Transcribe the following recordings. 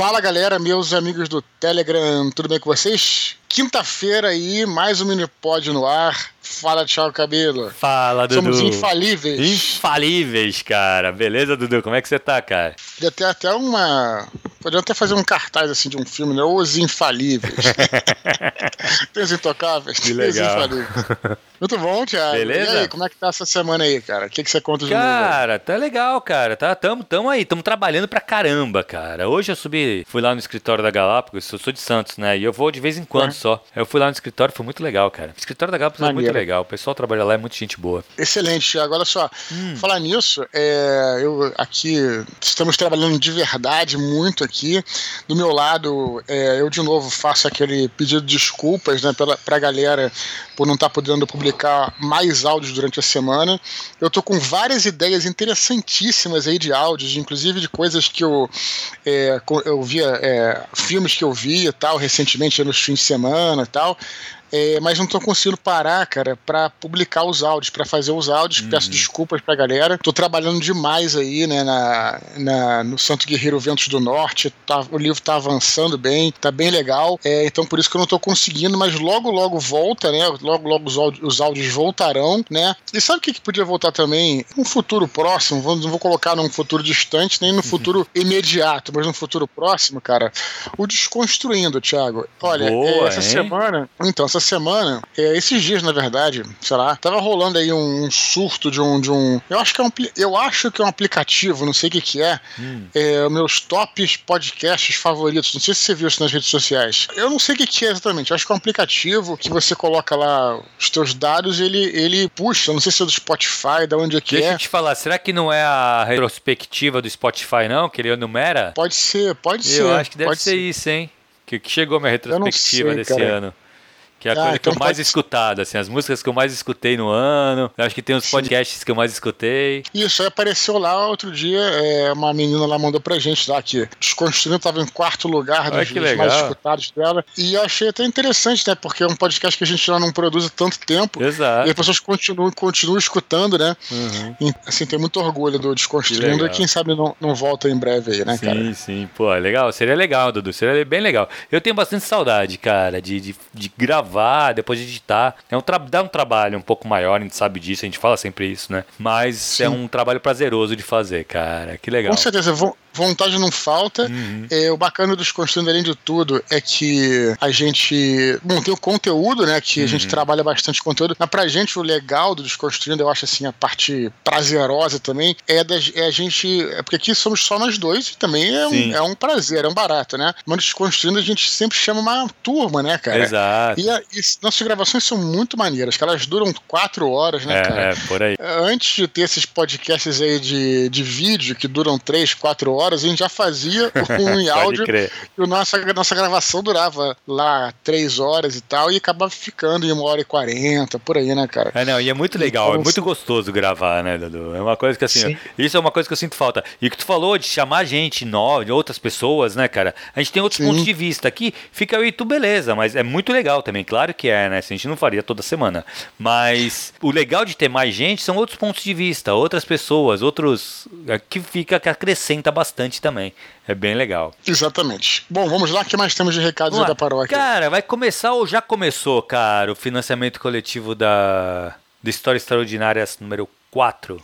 Fala galera, meus amigos do Telegram, tudo bem com vocês? Quinta-feira aí, mais um Minipod no ar. Fala, tchau, cabelo. Fala, Dudu. Somos infalíveis. Infalíveis, cara. Beleza, Dudu? Como é que você tá, cara? Podia ter até uma. Podia até fazer um cartaz assim de um filme, né? Os Infalíveis. Tem os intocáveis. Que legal. Os infalíveis. Muito bom, Thiago. Beleza? E aí, como é que tá essa semana aí, cara? O que, que você conta de Cara, tá legal, cara. Tá, tamo, tamo aí, tamo trabalhando pra caramba, cara. Hoje eu subi, fui lá no escritório da Galápagos, eu sou de Santos, né? E eu vou de vez em quando É. só. Eu fui lá no escritório, foi muito legal, cara. O escritório da Galápagos é muito Maneiro. Legal. O pessoal trabalha lá, é muito gente boa. Excelente, Thiago. Olha só, Hum. falar nisso, é, eu aqui estamos trabalhando de verdade muito aqui. Do meu lado, é, eu de novo faço aquele pedido de desculpas né, pela, pra galera por não estar podendo publicar mais áudios durante a semana. Eu tô com várias ideias interessantíssimas aí de áudios, inclusive de coisas que eu, é, eu via, é, filmes que eu vi e tal, recentemente nos fins de semana e tal. É, mas não tô conseguindo parar, cara, pra publicar os áudios, pra fazer os áudios. Peço desculpas pra galera. Tô trabalhando demais aí, né, na, na- no Santo Guerreiro Ventos do Norte. Tá- o livro tá avançando bem, tá bem legal. É, então por isso que eu não tô conseguindo, mas logo, logo volta, né? Logo, logo os áudios, os áudios voltarão, né? E sabe o que, que podia voltar também? Um futuro próximo, vou- não vou colocar num futuro distante, nem no futuro imediato, mas no futuro próximo, cara. O Desconstruindo, Thiago. Olha, Boa, é, essa hein? semana. Então, essa semana, é, esses dias, na verdade, sei lá, tava rolando aí um, um surto de um, de um. Eu acho que é um. Eu acho que é um aplicativo, não sei o que, que é. Hum. É, meus tops podcasts favoritos. Não sei se você viu isso nas redes sociais. Eu não sei o que, que é exatamente. Eu acho que é um aplicativo que você coloca lá os teus dados ele, ele puxa. Não sei se é do Spotify, da onde é que Deixa é. eu te falar, será que não é a retrospectiva do Spotify, não? Que ele enumera? Pode ser, pode ser. Eu acho que deve pode ser isso, hein? Que, que chegou a minha retrospectiva sei, desse cara. ano. Que é a Ah, coisa que então eu mais pode- escutado, assim, as músicas que eu mais escutei no ano. Eu acho que tem os Sim. podcasts que eu mais escutei. Isso, aí apareceu lá outro dia, é, uma menina lá mandou pra gente lá que Desconstruindo estava em quarto lugar dos, que dos mais escutados dela. E eu achei até interessante, né? Porque é um podcast que a gente já não produz há tanto tempo. Exato. E as pessoas continuam, continuam escutando, né? Uhum. E, assim, tem muito orgulho do Que Desconstruindo legal. e quem sabe não, não volta em breve aí, né, cara? Sim, sim. Pô, legal. Seria legal, Dudu. Seria bem legal. Eu tenho bastante saudade, cara, de, de, de gravar, depois de editar. É um dá um trabalho um pouco maior, a gente sabe disso, a gente fala sempre isso, né? Mas Sim. é um trabalho prazeroso de fazer, cara. Que legal. Com certeza, vo- vontade não falta. Uhum. É, o bacana dos Construindo, além de tudo, é que a gente. Bom, tem o conteúdo, né? Que a gente Uhum. trabalha bastante conteúdo. Mas pra gente, o legal do Desconstruindo, eu acho assim, a parte prazerosa também, é, da, é a gente. É porque aqui somos só nós dois e também é um, é um prazer, é um barato, né? Mas no Desconstruindo a gente sempre chama uma turma, né, cara? Exato. E, a- e nossas gravações são muito maneiras, que elas duram quatro horas, né, cara? É, é, por aí. Antes de ter esses podcasts aí de, de vídeo que duram 3, 4 horas, a gente já fazia um em áudio crer. e a nossa, nossa gravação durava lá 3 horas e tal, e acabava ficando em 1 hora e 40, por aí, né, cara? É, não, e é muito legal, é Então, muito gostoso gravar, né, Dudu? É uma coisa que assim, Sim. isso é uma coisa que eu sinto falta. E o que tu falou de chamar gente nova, de outras pessoas, né, cara? A gente tem outros Sim. pontos de vista. Aqui fica e tu, beleza, mas é muito legal também, claro que é, né? Se a gente não faria toda semana. Mas o legal de ter mais gente são outros pontos de vista, outras pessoas, outros. é, que fica, que acrescenta bastante também. É bem legal. Exatamente. Bom, vamos lá, o que mais temos de recados da paróquia? Cara, vai começar ou já começou, cara, o financiamento coletivo da, da História Extraordinárias número 4.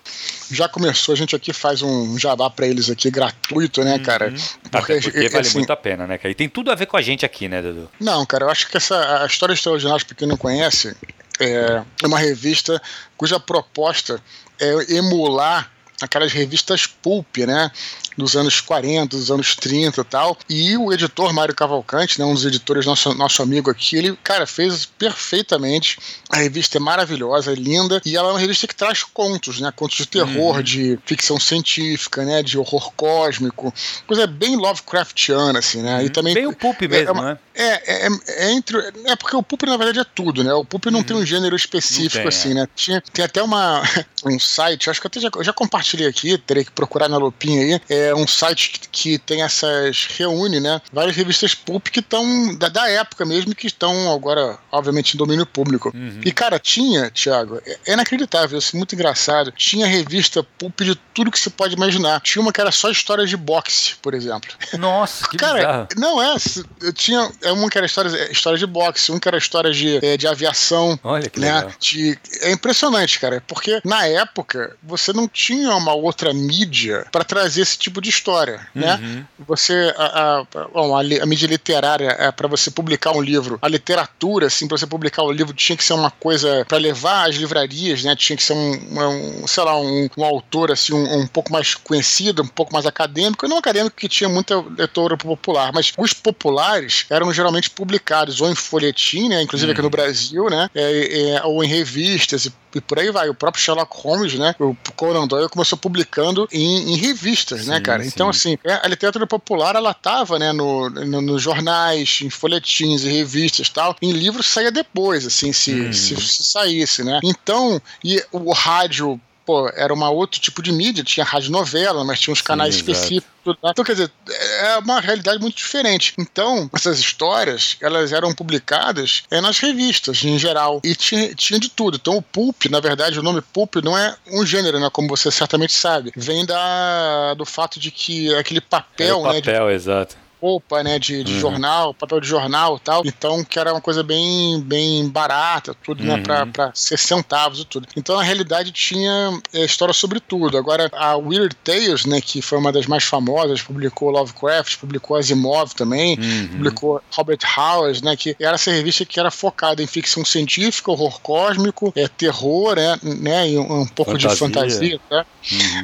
Já começou, a gente aqui faz um jabá pra eles aqui, gratuito, né, cara? Até porque é, vale assim, muito a pena, né, cara? E tem tudo a ver com a gente aqui, né, Dudu? Não, cara, eu acho que essa a história extraordinária, pra quem não conhece, é uma revista cuja proposta é emular aquelas revistas pulp, né? Dos anos 40, dos anos 30 e tal. E o editor Mário Cavalcante, né, um dos editores, nosso, nosso amigo aqui, ele, cara, fez perfeitamente. A revista é maravilhosa, é linda. E ela é uma revista que traz contos, né? Contos de terror, de ficção científica, né? De horror cósmico. Coisa bem Lovecraftiana, assim, né? E também. Bem o pulp é mesmo, uma- né? É, é, é entre. É porque o Pulp, na verdade, é tudo, né? O Pulp não tem um gênero específico, Uhum. Tem, assim, é. né? Tinha, tem até uma, um site, acho que até já, eu já compartilhei aqui, terei que procurar na lupinha aí. É é um site que, que tem essas. reúne, né? Várias revistas pulp que estão da, da, época mesmo, que estão agora, obviamente, em domínio público. Uhum. E, cara, tinha, Thiago, é, é inacreditável, assim, muito engraçado. Tinha revista pulp de tudo que você pode imaginar. Tinha uma que era só história de boxe, por exemplo. Nossa, que Cara, bizarro. não é. Eu tinha é uma que era história, é, história de boxe, um que era história de, de aviação. Olha que né? legal. De, é impressionante, cara, porque na época você não tinha uma outra mídia para trazer esse tipo de história, né? Uhum. né? Você a, a, bom, a, a mídia literária é para você publicar um livro, a literatura, assim, para você publicar o um livro tinha que ser uma coisa para levar às livrarias, né? Tinha que ser um, um sei lá, um, um autor assim um, um, pouco mais conhecido, um pouco mais acadêmico, não acadêmico que tinha muita leitura popular, mas os populares eram geralmente publicados ou em folhetim, né? Inclusive aqui no Brasil, né? É, é, ou em revistas e, e, por aí vai. O próprio Sherlock Holmes, né? O Conan Doyle começou publicando em, em revistas, sim, né, cara? Sim. Então, assim, a literatura popular, ela tava, né, no, no, nos jornais, em folhetins e revistas tal. Em livros saía depois, assim, se, hum. se, se saísse, né? Então, e o rádio pô, era uma outro tipo de mídia, tinha rádio novela, mas tinha uns canais Sim, específicos. Então, quer dizer, é uma realidade muito diferente. Então, essas histórias, elas eram publicadas é, nas revistas, em geral, e tinha, tinha de tudo. Então, o pulp, na verdade, o nome pulp não é um gênero, né, como você certamente sabe. Vem da, do fato de que aquele papel, o papel, né, de, exato roupa, né, de, de uhum. jornal, papel de jornal tal. Então, que era uma coisa bem, bem barata, tudo, né, uhum. né, pra, pra ser centavos e tudo. Então, na realidade, tinha é, história sobre tudo. Agora, a Weird Tales, né, que foi uma das mais famosas, publicou Lovecraft, publicou Asimov também, uhum. publicou Robert Howard, né, que era essa revista que era focada em ficção científica, horror cósmico, é, terror, né, né e um, um pouco fantasia. de fantasia, né?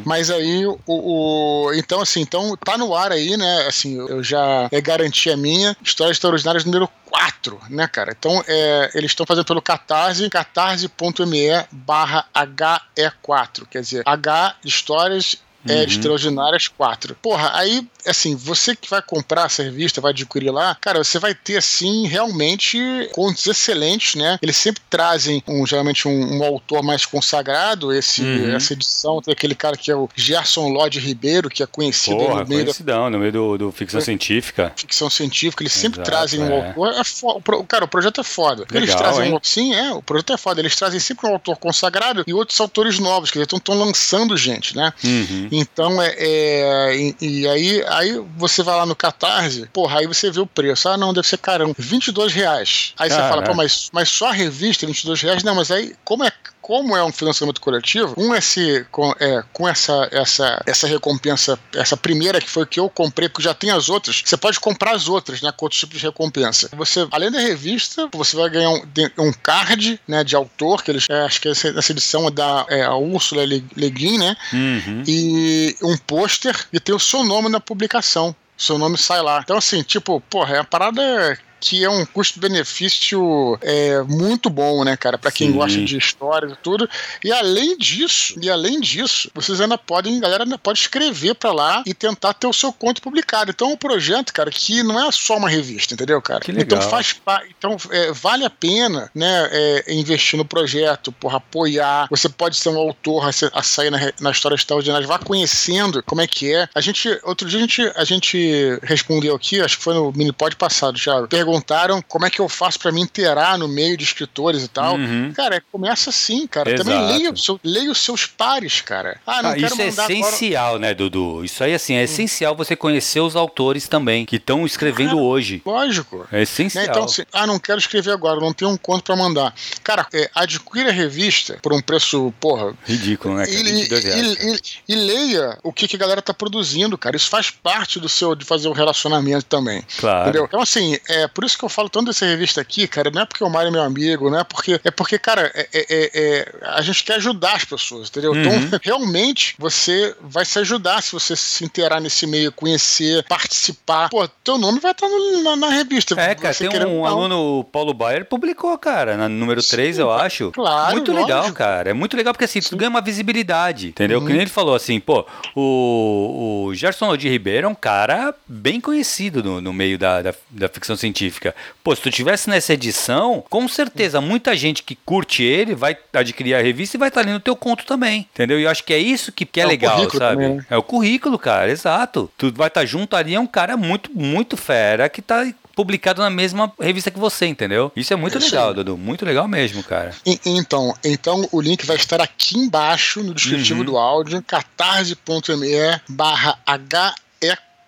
Mas aí, o, o, Então, assim, então tá no ar aí, né, assim, eu já é garantia minha. Histórias Extraordinárias número 4, né, cara? Então, é, eles estão fazendo pelo Catarse, catarse.me barra HE4, quer dizer, H Histórias é, uhum. Extraordinárias 4. Porra, aí, assim, você que vai comprar essa revista, vai adquirir lá, cara, você vai ter, assim, realmente contos excelentes, né? Eles sempre trazem, um, geralmente, um, um autor mais consagrado. Esse, uhum. Essa edição tem aquele cara que é o Gerson Lodge Ribeiro, que é conhecido Porra, no meio da... no meio do, do ficção é, científica. Ficção científica, eles Exato, sempre trazem um é. autor. É fo... Cara, o projeto é foda. Legal, eles trazem hein? um... Sim, é, o projeto é foda. Eles trazem sempre um autor consagrado e outros autores novos, que estão lançando gente, né? Uhum. Então, é, é e, e, aí, aí você vai lá no Catarse, porra, aí você vê o preço. Ah, não, deve ser caramba, 22 reais. Aí Caraca. você fala, pô, mas, mas só a revista, 22 reais? Não, mas aí, como é como é um financiamento coletivo, com esse com, é, com essa, essa, essa recompensa, essa primeira que foi que eu comprei, porque já tem as outras, você pode comprar as outras, né, com outros tipos de recompensa. Você, além da revista, você vai ganhar um, um card, né, de autor, que eles, é, acho que essa, essa edição é da é, a Úrsula Le Guin, né, uhum. e um pôster e tem o seu nome na publicação. Seu nome sai lá. Então, assim, tipo, porra, é a parada que é um custo-benefício é, muito bom, né, cara, para quem Sim. gosta de história e tudo. E além disso, e além disso, vocês ainda podem, a galera ainda pode escrever para lá e tentar ter o seu conto publicado. Então é um projeto, cara, que não é só uma revista, entendeu, cara? Que legal. Então faz então é, vale a pena, né, é, investir no projeto, porra, apoiar. Você pode ser um autor a, a sair na, na história extraordinária, vá conhecendo como é que é. A gente, outro dia a gente, a gente respondeu aqui, acho que foi no mini pod passado, Thiago, perguntou perguntaram como é que eu faço para me inteirar no meio de escritores e tal. Uhum. Cara, começa assim, cara. Exato. Também leia, leia os seus pares, cara. Ah, não ah, quero isso é essencial, agora... né, Dudu? Isso aí, assim, é essencial você conhecer os autores também, que estão escrevendo cara, hoje. Lógico. É essencial. Né? Então, assim, ah, não quero escrever agora, não tenho um conto para mandar. Cara, é, adquira a revista por um preço, porra... Ridículo, né? E, e, e, e, leia o que, que a galera tá produzindo, cara. Isso faz parte do seu, de fazer o um relacionamento também. Claro. Entendeu? Então, assim, é por isso que eu falo tanto dessa revista aqui, cara, não é porque o Mário é meu amigo, não é porque. É porque, cara, é, é, é, é a gente quer ajudar as pessoas, entendeu? Então, Uhum. Então, realmente, você vai se ajudar se você se inteirar nesse meio, conhecer, participar. Pô, teu nome vai estar no, na, na, revista. É, cara, tem um aluno, o Paulo Bayer, publicou, cara, na número 3, Sim, eu acho. Claro. Muito lógico. legal, cara. É muito legal porque assim, tu ganha uma visibilidade, entendeu? Uhum. Que nem ele falou assim, pô, o, o Gerson Lodi Ribeiro é um cara bem conhecido no, no meio da, da, da ficção científica. Específica. Pô, se tu tivesse nessa edição, com certeza muita gente que curte ele vai adquirir a revista e vai estar ali no teu conto também, entendeu? E eu acho que é isso que, que é, é legal, sabe? Também, né? É o currículo, cara, exato. Tu vai estar junto ali, é um cara muito, muito fera que tá publicado na mesma revista que você, entendeu? Isso é muito Isso legal, aí. Dudu. Muito legal mesmo, cara. E, então, então o link vai estar aqui embaixo no descritivo uhum. do áudio, catarse.me barra HE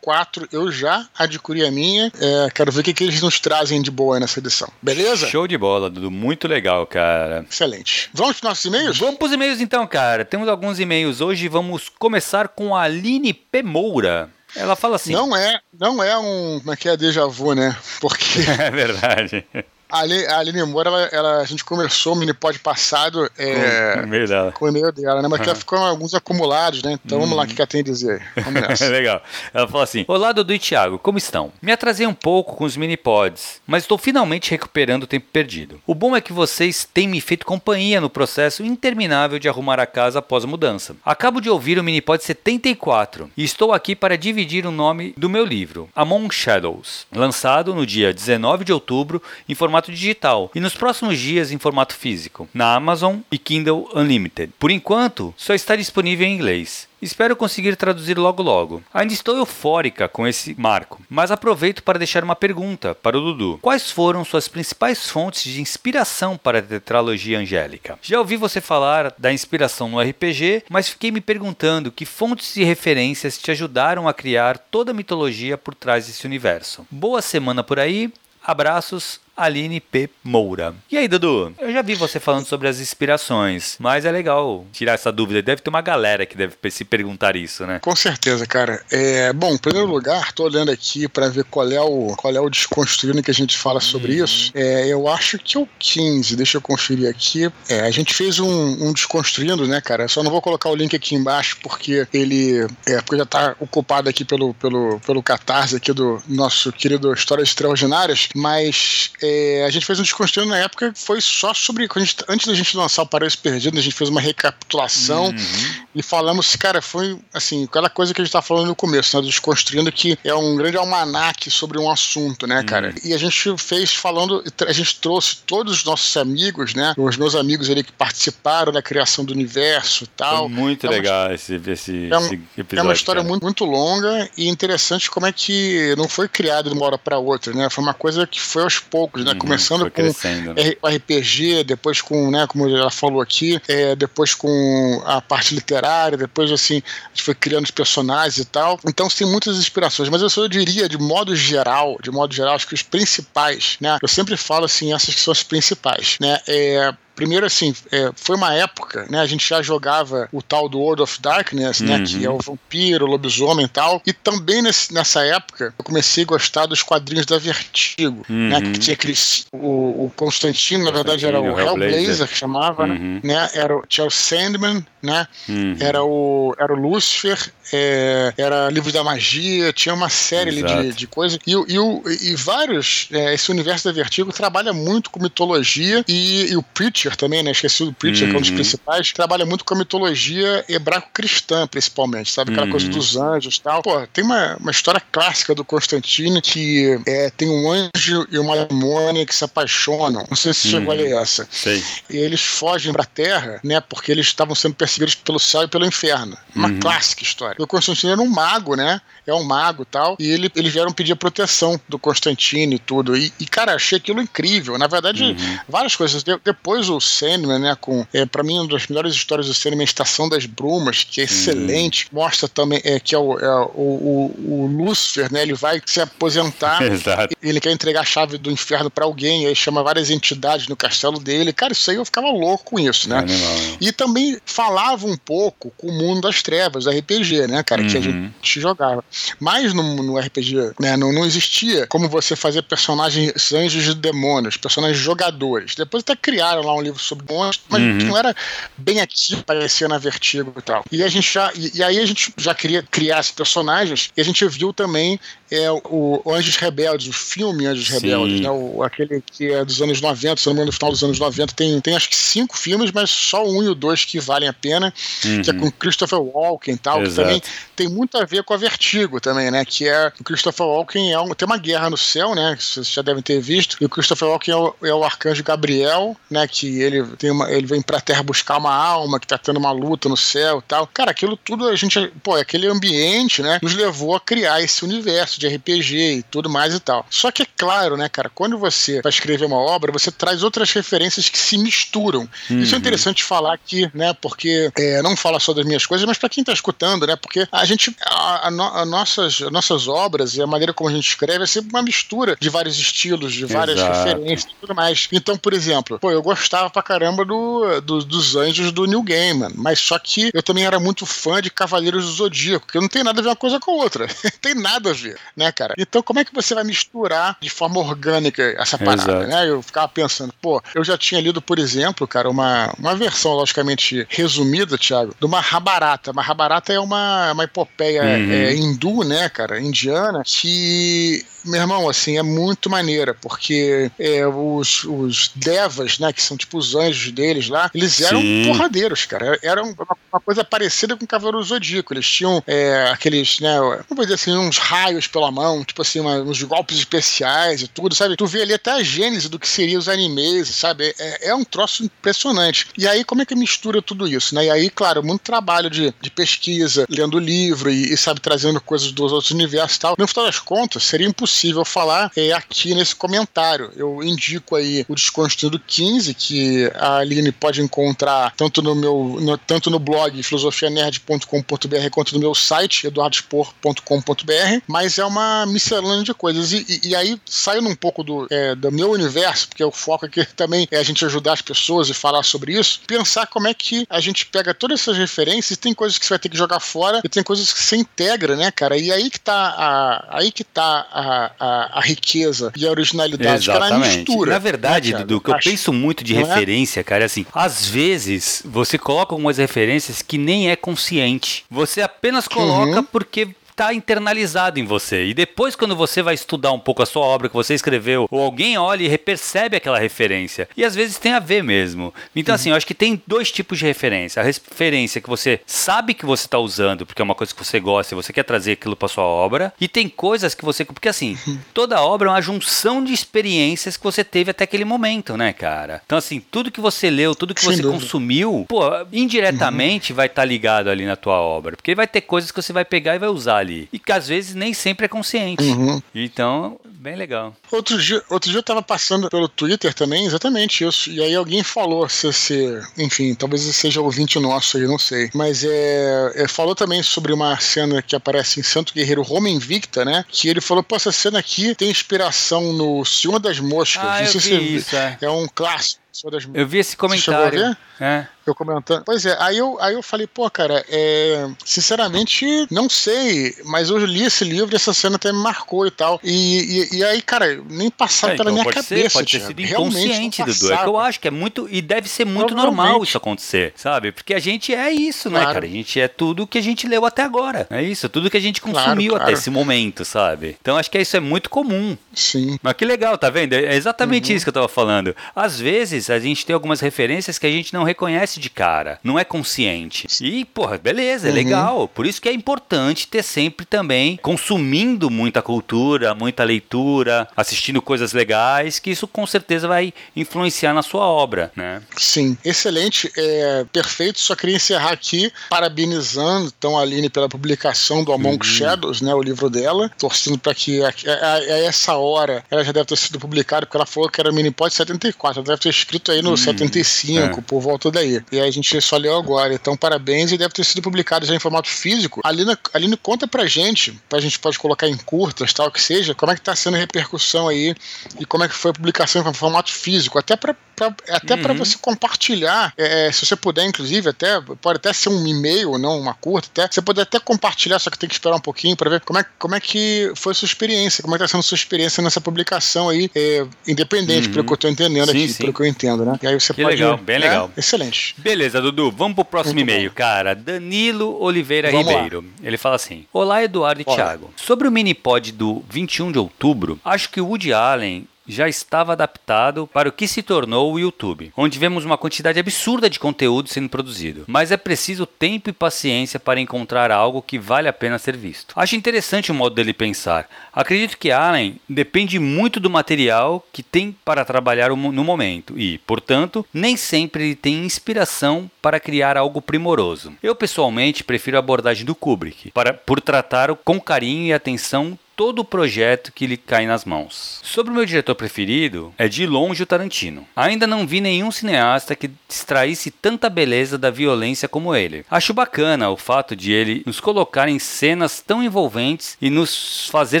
4, eu já adquiri a minha. É, quero ver o que, que eles nos trazem de boa nessa edição. Beleza? Show de bola, Dudu. Muito legal, cara. Excelente. Vamos para nossos e-mails? Vamos para os e-mails então, cara. Temos alguns e-mails hoje. Vamos começar com a Aline P. Moura. Ela fala assim. Não é, não é um. Como é que é déjà vu, né? Porque. é verdade. A Aline Moura, ela, ela, a gente começou o minipod passado é, com o dela. Com o e-mail dela, né? Mas uhum. ficou alguns acumulados, né? Então vamos lá, o que, que ela tem a dizer? Vamos nessa. Legal. Ela falou assim: Olá, Dudu e Thiago, como estão? Me atrasei um pouco com os minipods, mas estou finalmente recuperando o tempo perdido. O bom é que vocês têm me feito companhia no processo interminável de arrumar a casa após a mudança. Acabo de ouvir o minipod 74 e estou aqui para dividir o nome do meu livro, Among Shadows, lançado no dia 19 de outubro em formato formato digital e nos próximos dias em formato físico, na Amazon e Kindle Unlimited. Por enquanto, só está disponível em inglês. Espero conseguir traduzir logo logo. Ainda estou eufórica com esse marco, mas aproveito para deixar uma pergunta para o Dudu. Quais foram suas principais fontes de inspiração para a tetralogia angélica? Já ouvi você falar da inspiração no RPG, mas fiquei me perguntando que fontes e referências te ajudaram a criar toda a mitologia por trás desse universo. Boa semana por aí, abraços, Aline P. Moura. E aí, Dudu? Eu já vi você falando sobre as inspirações, mas é legal tirar essa dúvida. Deve ter uma galera que deve se perguntar isso, né? Com certeza, cara. É, bom, em primeiro lugar, tô olhando aqui para ver qual é o qual é o desconstruindo que a gente fala sobre uhum. isso. É, eu acho que é o 15, deixa eu conferir aqui. É, a gente fez um, um desconstruindo, né, cara? Só não vou colocar o link aqui embaixo porque ele é porque já tá ocupado aqui pelo pelo pelo catarse aqui do nosso querido Histórias Extraordinárias, mas é, a gente fez um desconstruindo na época foi só sobre. Gente, antes da gente lançar o Paraíso Perdido, a gente fez uma recapitulação uhum. e falamos, cara, foi assim, aquela coisa que a gente estava falando no começo, né? Desconstruindo que é um grande almanaque sobre um assunto, né, cara? Uhum. E a gente fez falando, a gente trouxe todos os nossos amigos, né? Os meus amigos ali que participaram da criação do universo e tal. Foi muito é legal uma, esse, esse, é, um, esse episódio. É uma história muito, muito longa e interessante como é que não foi criado de uma hora para outra, né? Foi uma coisa que foi aos poucos poucos, né? Uhum, Começando com né? RPG, depois com, né, como ela falou aqui, é, depois com a parte literária, depois assim, a gente foi criando os personagens e tal. Então tem muitas inspirações, mas eu só diria, de modo geral, de modo geral, acho que os principais, né? Eu sempre falo assim, essas que são as principais, né? É, primeiro assim, é, foi uma época, né? A gente já jogava o tal do World of Darkness, uhum. né? Que é o vampiro, o lobisomem e tal. E também nesse, nessa época eu comecei a gostar dos quadrinhos da Vertigo, uhum. né? Que tinha aqueles. O, o Constantino, na verdade, era o Hellblazer, que chamava, né, uhum. né? Era, tinha o Sandman, né? Uhum. Era, o, era o Lucifer, é, era Livro da Magia, tinha uma série ali de, de coisas. E, e, e vários. É, esse universo da Vertigo trabalha muito com mitologia e, e o Preacher Preacher também, né? Esqueci do Preacher, uhum. que é um dos uhum. principais, trabalha muito com a mitologia hebraico-cristã, principalmente, sabe? Aquela uhum. coisa dos anjos e tal. Pô, tem uma, uma história clássica do Constantino que é, tem um anjo e uma demônia que se apaixonam. Não sei se uhum. chegou a ler essa. Sei. E eles fogem pra terra, né? Porque eles estavam sendo perseguidos pelo céu e pelo inferno. Uma uhum. clássica história. E o Constantino era um mago, né? É um mago e tal. E ele, eles vieram pedir a proteção do Constantino e tudo. E, e cara, achei aquilo incrível. Na verdade, uhum. várias coisas. De, depois o Sandman, né? Com, é, para mim, uma das melhores histórias do Sandman, Estação das Brumas, que é excelente. Mostra também é, que é, o, é o, o, o, Lúcifer, né? Ele vai se aposentar. Exato. Ele quer entregar a chave do inferno para alguém, aí chama várias entidades no castelo dele. Cara, isso aí eu ficava louco com isso, né? Animal. E também falava um pouco com o mundo das trevas, RPG, né, cara? Uhum. Que a uhum. gente jogava. Mas no, no RPG, né? Não, não existia como você fazer personagens anjos e demônios, personagens jogadores. Depois até criaram lá um livro sobre monstros, mas uhum. não era bem aqui parecia na Vertigo e tal. E a gente já e, e, aí a gente já queria criar esses personagens e a gente viu também é, o, o Anjos Rebeldes, o filme Anjos Sim. Rebeldes, né? O, aquele que é dos anos 90, se não me engano, no final dos anos 90, tem, tem acho que cinco filmes, mas só um e o dois que valem a pena, uhum. que é com Christopher Walken e tal, Exato. que também tem muito a ver com a Vertigo também, né? Que é o Christopher Walken é um, tem uma guerra no céu, né? Que vocês já devem ter visto. E o Christopher Walken é o, é o arcanjo Gabriel, né? Que ele tem uma, ele vem pra Terra buscar uma alma que tá tendo uma luta no céu e tal. Cara, aquilo tudo a gente, pô, aquele ambiente, né? Nos levou a criar esse universo de RPG e tudo mais e tal. Só que é claro, né, cara, quando você vai escrever uma obra, você traz outras referências que se misturam. Uhum. Isso é uhum. interessante falar aqui, né? Porque é, não fala só das minhas coisas, mas para quem tá escutando, né? Porque a gente, a, a, no, a nossas, a nossas obras e a maneira como a gente escreve é sempre uma mistura de vários estilos, de várias Exato. referências e tudo mais. Então, por exemplo, pô, eu gostava pra caramba do, do, dos anjos do New Gaiman, mas só que eu também era muito fã de Cavaleiros do Zodíaco, que não tem nada a ver uma coisa com a outra. tem nada a ver, né, cara? Então, como é que você vai misturar de forma orgânica essa parada, Exato. né? Eu ficava pensando, pô, eu já tinha lido, por exemplo, cara, uma, uma versão, logicamente, resumida, Thiago, do Mahabharata. Mahabharata é uma, uma epopeia uhum. é, hindu, né, cara, indiana, que meu irmão, assim, é muito maneira, porque é, os, os devas, né, que são tipo os anjos deles lá, eles eram Sim. porradeiros, cara. Eram uma, uma coisa parecida com o Cavaleiro Zodíaco. Eles tinham é, aqueles, né, vamos dizer assim, uns raios pela mão, tipo assim, uma, uns golpes especiais e tudo, sabe? Tu vê ali até a gênese do que seriam os animes, sabe? É, é um troço impressionante. E aí, como é que mistura tudo isso, né? E aí, claro, muito trabalho de, de pesquisa, lendo livro e, e, sabe, trazendo coisas dos outros universos e tal. No final das contas, seria impossível possível falar é aqui nesse comentário. Eu indico aí o Desconstruindo 15, que a Aline pode encontrar tanto no meu no, tanto no blog filosofianerd.com.br quanto no meu site eduardospor.com.br, mas é uma miscelânea de coisas. E, e, e aí, saindo um pouco do, é, do meu universo, porque o foco aqui também é a gente ajudar as pessoas e falar sobre isso, pensar como é que a gente pega todas essas referências e tem coisas que você vai ter que jogar fora e tem coisas que você integra, né, cara? E aí que tá a, aí que tá a, a, a, riqueza e a originalidade, Exatamente. cara, a mistura. Na verdade, né, Dudu, que eu penso muito de Não é? referência, cara, é assim, às vezes você coloca algumas referências que nem é consciente. Você apenas coloca uhum. porque está internalizado em você. E depois, quando você vai estudar um pouco a sua obra que você escreveu, ou alguém olha e percebe aquela referência. E às vezes tem a ver mesmo. Então, uhum. assim, eu acho que tem dois tipos de referência. A referência que você sabe que você está usando, porque é uma coisa que você gosta e você quer trazer aquilo para sua obra. E tem coisas que você. Porque, assim, uhum. toda obra é uma junção de experiências que você teve até aquele momento, né, cara? Então, assim, tudo que você leu, tudo que Sem você dúvida. consumiu, pô, indiretamente uhum. vai estar tá ligado ali na tua obra. Porque vai ter coisas que você vai pegar e vai usar ali. E que às vezes nem sempre é consciente. Uhum. Então, bem legal. Outro dia, outro dia eu tava passando pelo Twitter também, exatamente isso. E aí alguém falou, se, se enfim, talvez seja ouvinte nosso aí, não sei. Mas é, é, falou também sobre uma cena que aparece em Santo Guerreiro Roma Invicta, né? Que ele falou, pô, essa cena aqui tem inspiração no Senhor das Moscas. Ah, não sei se isso, é. é um clássico. Eu vi esse comentário. É eu comentando. Pois é, aí eu, aí eu falei, pô, cara, é, sinceramente, não sei, mas eu li esse livro e essa cena até me marcou e tal. E, e, e aí, cara, nem passava é, pela então minha pode cabeça. Ser, pode ter sido inconsciente, Dudu. É que eu acho que é muito. E deve ser muito normal isso acontecer, sabe? Porque a gente é isso, né, claro. né, cara? A gente é tudo que a gente leu até agora. É isso, tudo que a gente consumiu claro. até esse momento, sabe? Então acho que isso é muito comum. Sim. Mas que legal, tá vendo? É exatamente uhum. isso que eu tava falando. Às vezes a gente tem algumas referências que a gente não reconhece de cara. Não é consciente. E, porra, beleza, é uhum. legal. Por isso que é importante ter sempre também consumindo muita cultura, muita leitura, assistindo coisas legais, que isso com certeza vai influenciar na sua obra, né? Sim, excelente, é perfeito. Só queria encerrar aqui parabenizando então a Aline pela publicação do Among uhum. Shadows, né, o livro dela, torcendo para que a, a, a, essa hora ela já deve ter sido publicada, porque ela falou que era Minipod 74, ela deve ter escrito aí no uhum. 75, é. por volta daí. E aí a gente só leu agora. Então, parabéns e deve ter sido publicado já em formato físico. A Aline, a Aline conta pra gente, pra gente pode colocar em curtas, tal que seja, como é que tá sendo a repercussão aí e como é que foi a publicação em formato físico, até pra, pra até uhum. para você compartilhar, é, é, se você puder, inclusive, até pode até ser um e-mail, não uma curta, até você pode até compartilhar, só que tem que esperar um pouquinho para ver como é, como é que foi a sua experiência, como é que tá sendo a sua experiência nessa publicação aí, é, independente, uhum. pelo que eu tô entendendo sim, aqui, sim. pelo que eu Nintendo, né? E aí você que pode. legal, bem é, legal. Excelente. Beleza, Dudu, vamos pro próximo Muito e-mail, bom. cara. Danilo Oliveira Vamos Ribeiro. Ele fala assim: Olá, Eduardo e Olá. Thiago. Sobre o mini-pod do 21 de outubro, acho que o Woody Allen já estava adaptado para o que se tornou o YouTube, onde vemos uma quantidade absurda de conteúdo sendo produzido. Mas é preciso tempo e paciência para encontrar algo que vale a pena ser visto. Acho interessante o modo dele pensar. Acredito que Allen depende muito do material que tem para trabalhar no momento e, portanto, nem sempre ele tem inspiração para criar algo primoroso. Eu pessoalmente prefiro a abordagem do Kubrick, para, por tratar com carinho e atenção todo o projeto que lhe cai nas mãos. Sobre o meu diretor preferido, é de longe o Tarantino. Ainda não vi nenhum cineasta que extraísse tanta beleza da violência como ele. Acho bacana o fato de ele nos colocar em cenas tão envolventes e nos fazer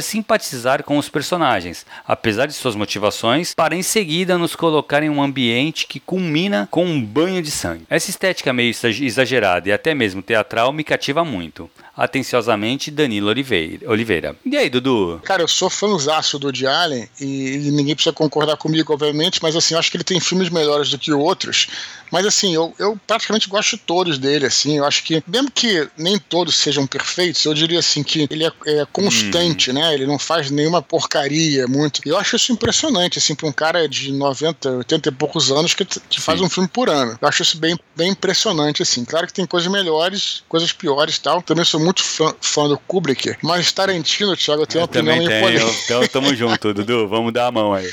simpatizar com os personagens, apesar de suas motivações, para em seguida nos colocar em um ambiente que culmina com um banho de sangue. Essa estética meio exa- exagerada e até mesmo teatral me cativa muito. Atenciosamente, Danilo Oliveira. E aí, Dudu? Cara, eu sou fãzaço do Woody Allen e, e ninguém precisa concordar comigo, obviamente, mas assim, eu acho que ele tem filmes melhores do que outros. Mas assim, eu, eu praticamente gosto de todos dele, assim. Eu acho que, mesmo que nem todos sejam perfeitos, eu diria assim que ele é, é constante, né? Ele não faz nenhuma porcaria muito. E eu acho isso impressionante, assim, pra um cara de 90, 80 e poucos anos que, que faz um filme por ano. Eu acho isso bem, bem impressionante, assim. Claro que tem coisas melhores, coisas piores e tal. Também sou muito fã, fã do Kubrick, mas Tarantino, Thiago, tenho uma opinião Também tenho. Então tamo junto, Dudu. Vamos dar a mão aí.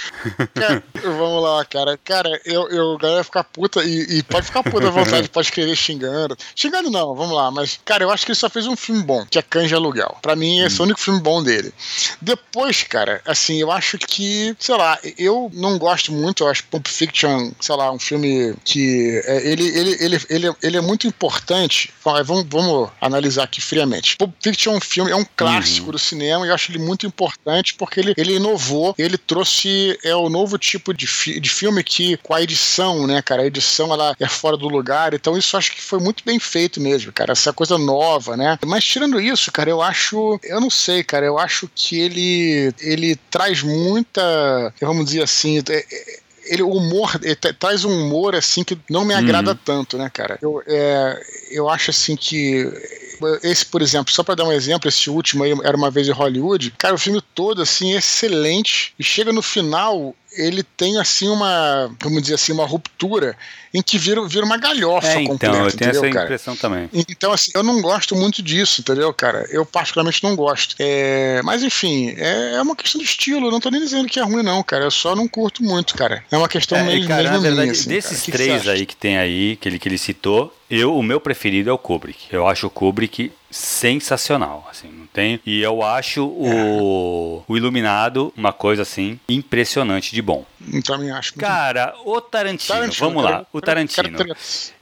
Cara, vamos lá, cara. Cara, eu, eu galera ficar puta e, e pode ficar puta à vontade, pode escrever xingando. Xingando não, vamos lá, mas, cara, eu acho que ele só fez um filme bom, que é de Aluguel. Pra mim, esse é o único filme bom dele. Depois, cara, assim, eu acho que, sei lá, eu não gosto muito, eu acho Pulp Fiction, sei lá, um filme que é, ele, ele, ele, ele, ele é muito importante. Vamos, vamos analisar aqui friamente. Pulp Fiction é um filme, é um clássico do cinema e eu acho ele muito importante porque ele, ele inovou, ele trouxe é o novo tipo de, fi, de filme que com a edição, né, cara, a edição ela é fora do lugar, então isso acho que foi muito bem feito mesmo, cara, essa coisa nova, né? Mas tirando isso, cara, eu acho, eu não sei, cara, eu acho que ele ele traz muita, vamos dizer assim, é, é, ele, o humor, ele tra- traz um humor assim que não me agrada tanto, né, cara? Eu, é, eu acho assim que esse, por exemplo, só pra dar um exemplo, esse último aí era uma vez em Hollywood, cara, o filme todo assim excelente e chega no final ele tem assim uma, vamos dizer assim, uma ruptura em que vira, vira uma galhofa É, então, completa, eu tenho entendeu, essa cara? impressão também. Então, assim, eu não gosto muito disso, entendeu, cara? Eu particularmente não gosto. É, mas, enfim, é, é uma questão de estilo. Eu não tô nem dizendo que é ruim, não, cara. Eu só não curto muito, cara. É uma questão É, meio, cara, mesmo na verdade, minha, assim, cara. desses que que três acha? aí que tem aí, que ele, que ele citou, eu, o meu preferido é o Kubrick. Eu acho o Kubrick sensacional, assim, não tem. E eu acho o, o Iluminado uma coisa assim impressionante de bom. Eu também acho. Cara, o Tarantino, Tarantino, vamos lá, o Tarantino.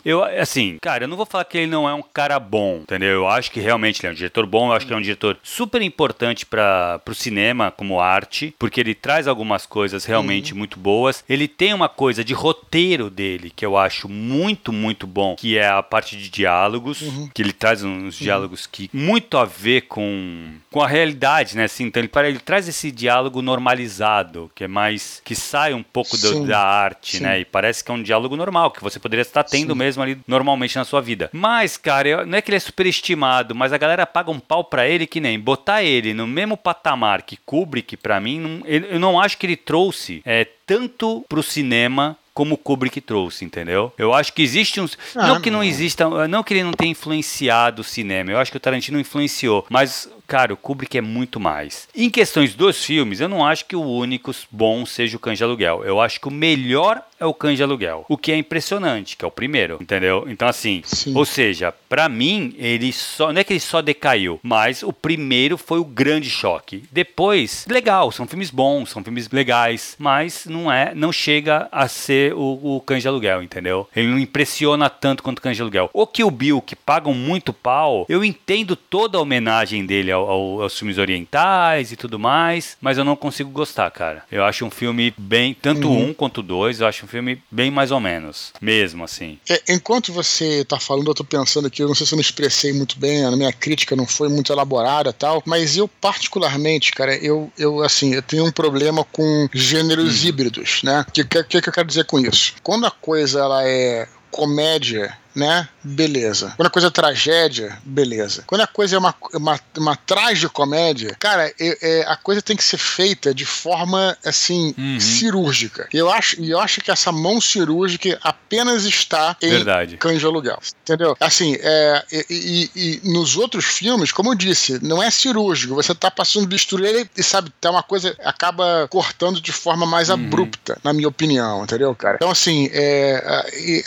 Eu, assim, cara, eu não vou falar que ele não é um cara bom, entendeu? Eu acho que realmente ele é um diretor bom, eu acho que é um diretor super importante para o cinema como arte, porque ele traz algumas coisas realmente Uhum. muito boas. Ele tem uma coisa de roteiro dele que eu acho muito, muito bom, que é a parte de diálogos, Uhum. que ele traz uns diálogos que muito a ver com, com a realidade, né? Assim, então ele, para- ele traz esse diálogo normalizado, que é mais que sai um pouco do- da arte, Sim. né? E parece que é um diálogo normal, que você poderia estar tendo Sim. mesmo ali normalmente na sua vida. Mas, cara, não é que ele é superestimado, mas a galera paga um pau pra ele que nem botar ele no mesmo patamar que Kubrick, pra mim, não- eu não acho que ele trouxe é, tanto pro cinema como o Kubrick trouxe, entendeu? Eu acho que existe uns. Ah, não que não não. exista. Não que ele não tenha influenciado o cinema. Eu acho que o Tarantino influenciou. Mas, cara, o Kubrick é muito mais. Em questões dos filmes, eu não acho que o único bom seja o Cães de Aluguel. Eu acho que o melhor é o Cães de Aluguel. O que é impressionante, que é o primeiro, entendeu? Então, assim, Sim. ou seja, pra mim, ele só. Não é que ele só decaiu, mas o primeiro foi o grande choque. Depois, legal, são filmes bons, são filmes legais, mas não é, não chega a ser o, o Cães de Aluguel, entendeu? Ele não impressiona tanto quanto o Cães de Aluguel. O que o Bill, que pagam muito pau, eu entendo toda a homenagem dele ao- ao- aos filmes orientais e tudo mais, mas eu não consigo gostar, cara. Eu acho um filme bem, tanto Uhum. um quanto dois, eu acho filme bem mais ou menos, mesmo assim. É, enquanto você tá falando, eu tô pensando aqui, eu não sei se eu me expressei muito bem, a minha crítica não foi muito elaborada tal, mas eu particularmente, cara, eu, eu assim, eu tenho um problema com gêneros hum. híbridos, né? O que, que, que eu quero dizer com isso? Quando a coisa ela é comédia né? Beleza. Quando a coisa é tragédia, beleza. Quando a coisa é uma, uma, uma tragicomédia, cara, é, é, a coisa tem que ser feita de forma, assim, uhum. cirúrgica. E eu acho, eu acho que essa mão cirúrgica apenas está em Verdade. Cães de Aluguel. Entendeu? Assim, é, e, e, e, nos outros filmes, como eu disse, não é cirúrgico. Você tá passando bisturi e, sabe, tá uma coisa, acaba cortando de forma mais uhum. abrupta, na minha opinião, entendeu, cara? Então, assim, é,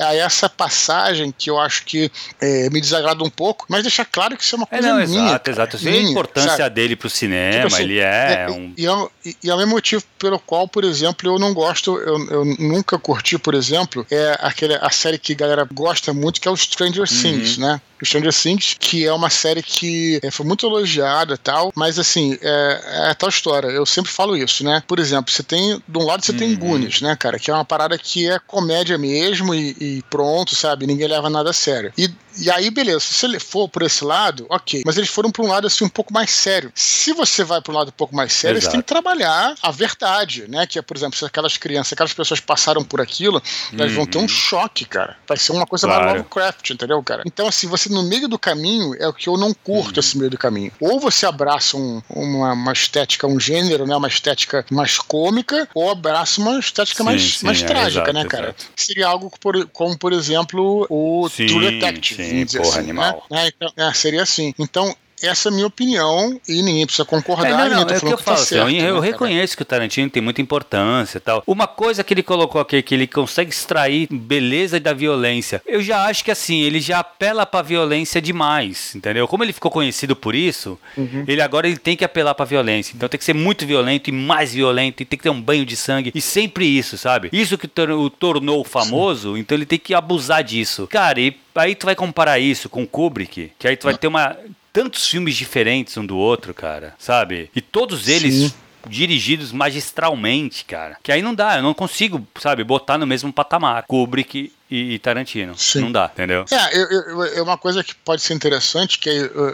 a, a essa passagem que eu acho que é, me desagrada um pouco, mas deixa claro que isso é uma é, coisa é, não, minha. Exato, exato. Eu sei a importância sabe? dele pro cinema, tipo assim, ele é, é um... E, é, e é o mesmo motivo pelo qual, por exemplo, eu não gosto, eu, eu nunca curti, por exemplo, é aquele, a série que a galera gosta muito, que é o Stranger uhum. Things, né? O Stranger Things, que é uma série que é, foi muito elogiada e tal, mas assim, é, é tal história. Eu sempre falo isso, né? Por exemplo, você tem, de um lado você uhum. tem Goonies, né, cara? Que é uma parada que é comédia mesmo e, e pronto, sabe? Ninguém leva nada a sério. E, e aí, beleza, se ele for por esse lado, ok. Mas eles foram para um lado assim um pouco mais sério. Se você vai para um lado um pouco mais sério, Exato. você tem que trabalhar a verdade, né? Que é, por exemplo, se aquelas crianças, aquelas pessoas passaram por aquilo, uhum. elas vão ter um uhum. choque, cara. Vai ser uma coisa claro. mais Lovecraft, entendeu, cara? Então, assim, você no meio do caminho é o que eu não curto, esse meio do caminho. Ou você abraça um, uma, uma, estética, um gênero, né? Uma estética mais cômica, ou abraça uma estética sim, mais, sim, mais é, trágica, exato, né, cara? Exato. Seria algo por, como, por exemplo, o sim, True Detective. Sim, porra, assim, animal. Né? É, então, é, seria assim. Então, essa é a minha opinião e ninguém precisa concordar. É, não, não, é o que eu falo, tá certo, assim, eu né, reconheço que o Tarantino tem muita importância e tal. Uma coisa que ele colocou aqui, que ele consegue extrair beleza da violência, eu já acho que assim, ele já apela pra violência demais, entendeu? Como ele ficou conhecido por isso, uhum. ele agora ele tem que apelar pra violência. Então tem que ser muito violento e mais violento, e tem que ter um banho de sangue, e sempre isso, sabe? Isso que o tornou famoso, Sim. então ele tem que abusar disso. Cara, e aí tu vai comparar isso com Kubrick, que aí tu vai ter uma tantos filmes diferentes um do outro, cara, sabe? E todos eles Sim. dirigidos magistralmente, cara. Que aí não dá, eu não consigo, sabe, botar no mesmo patamar. Kubrick e, Tarantino. Sim. Não dá, entendeu? É, eu, eu, é uma coisa que pode ser interessante, que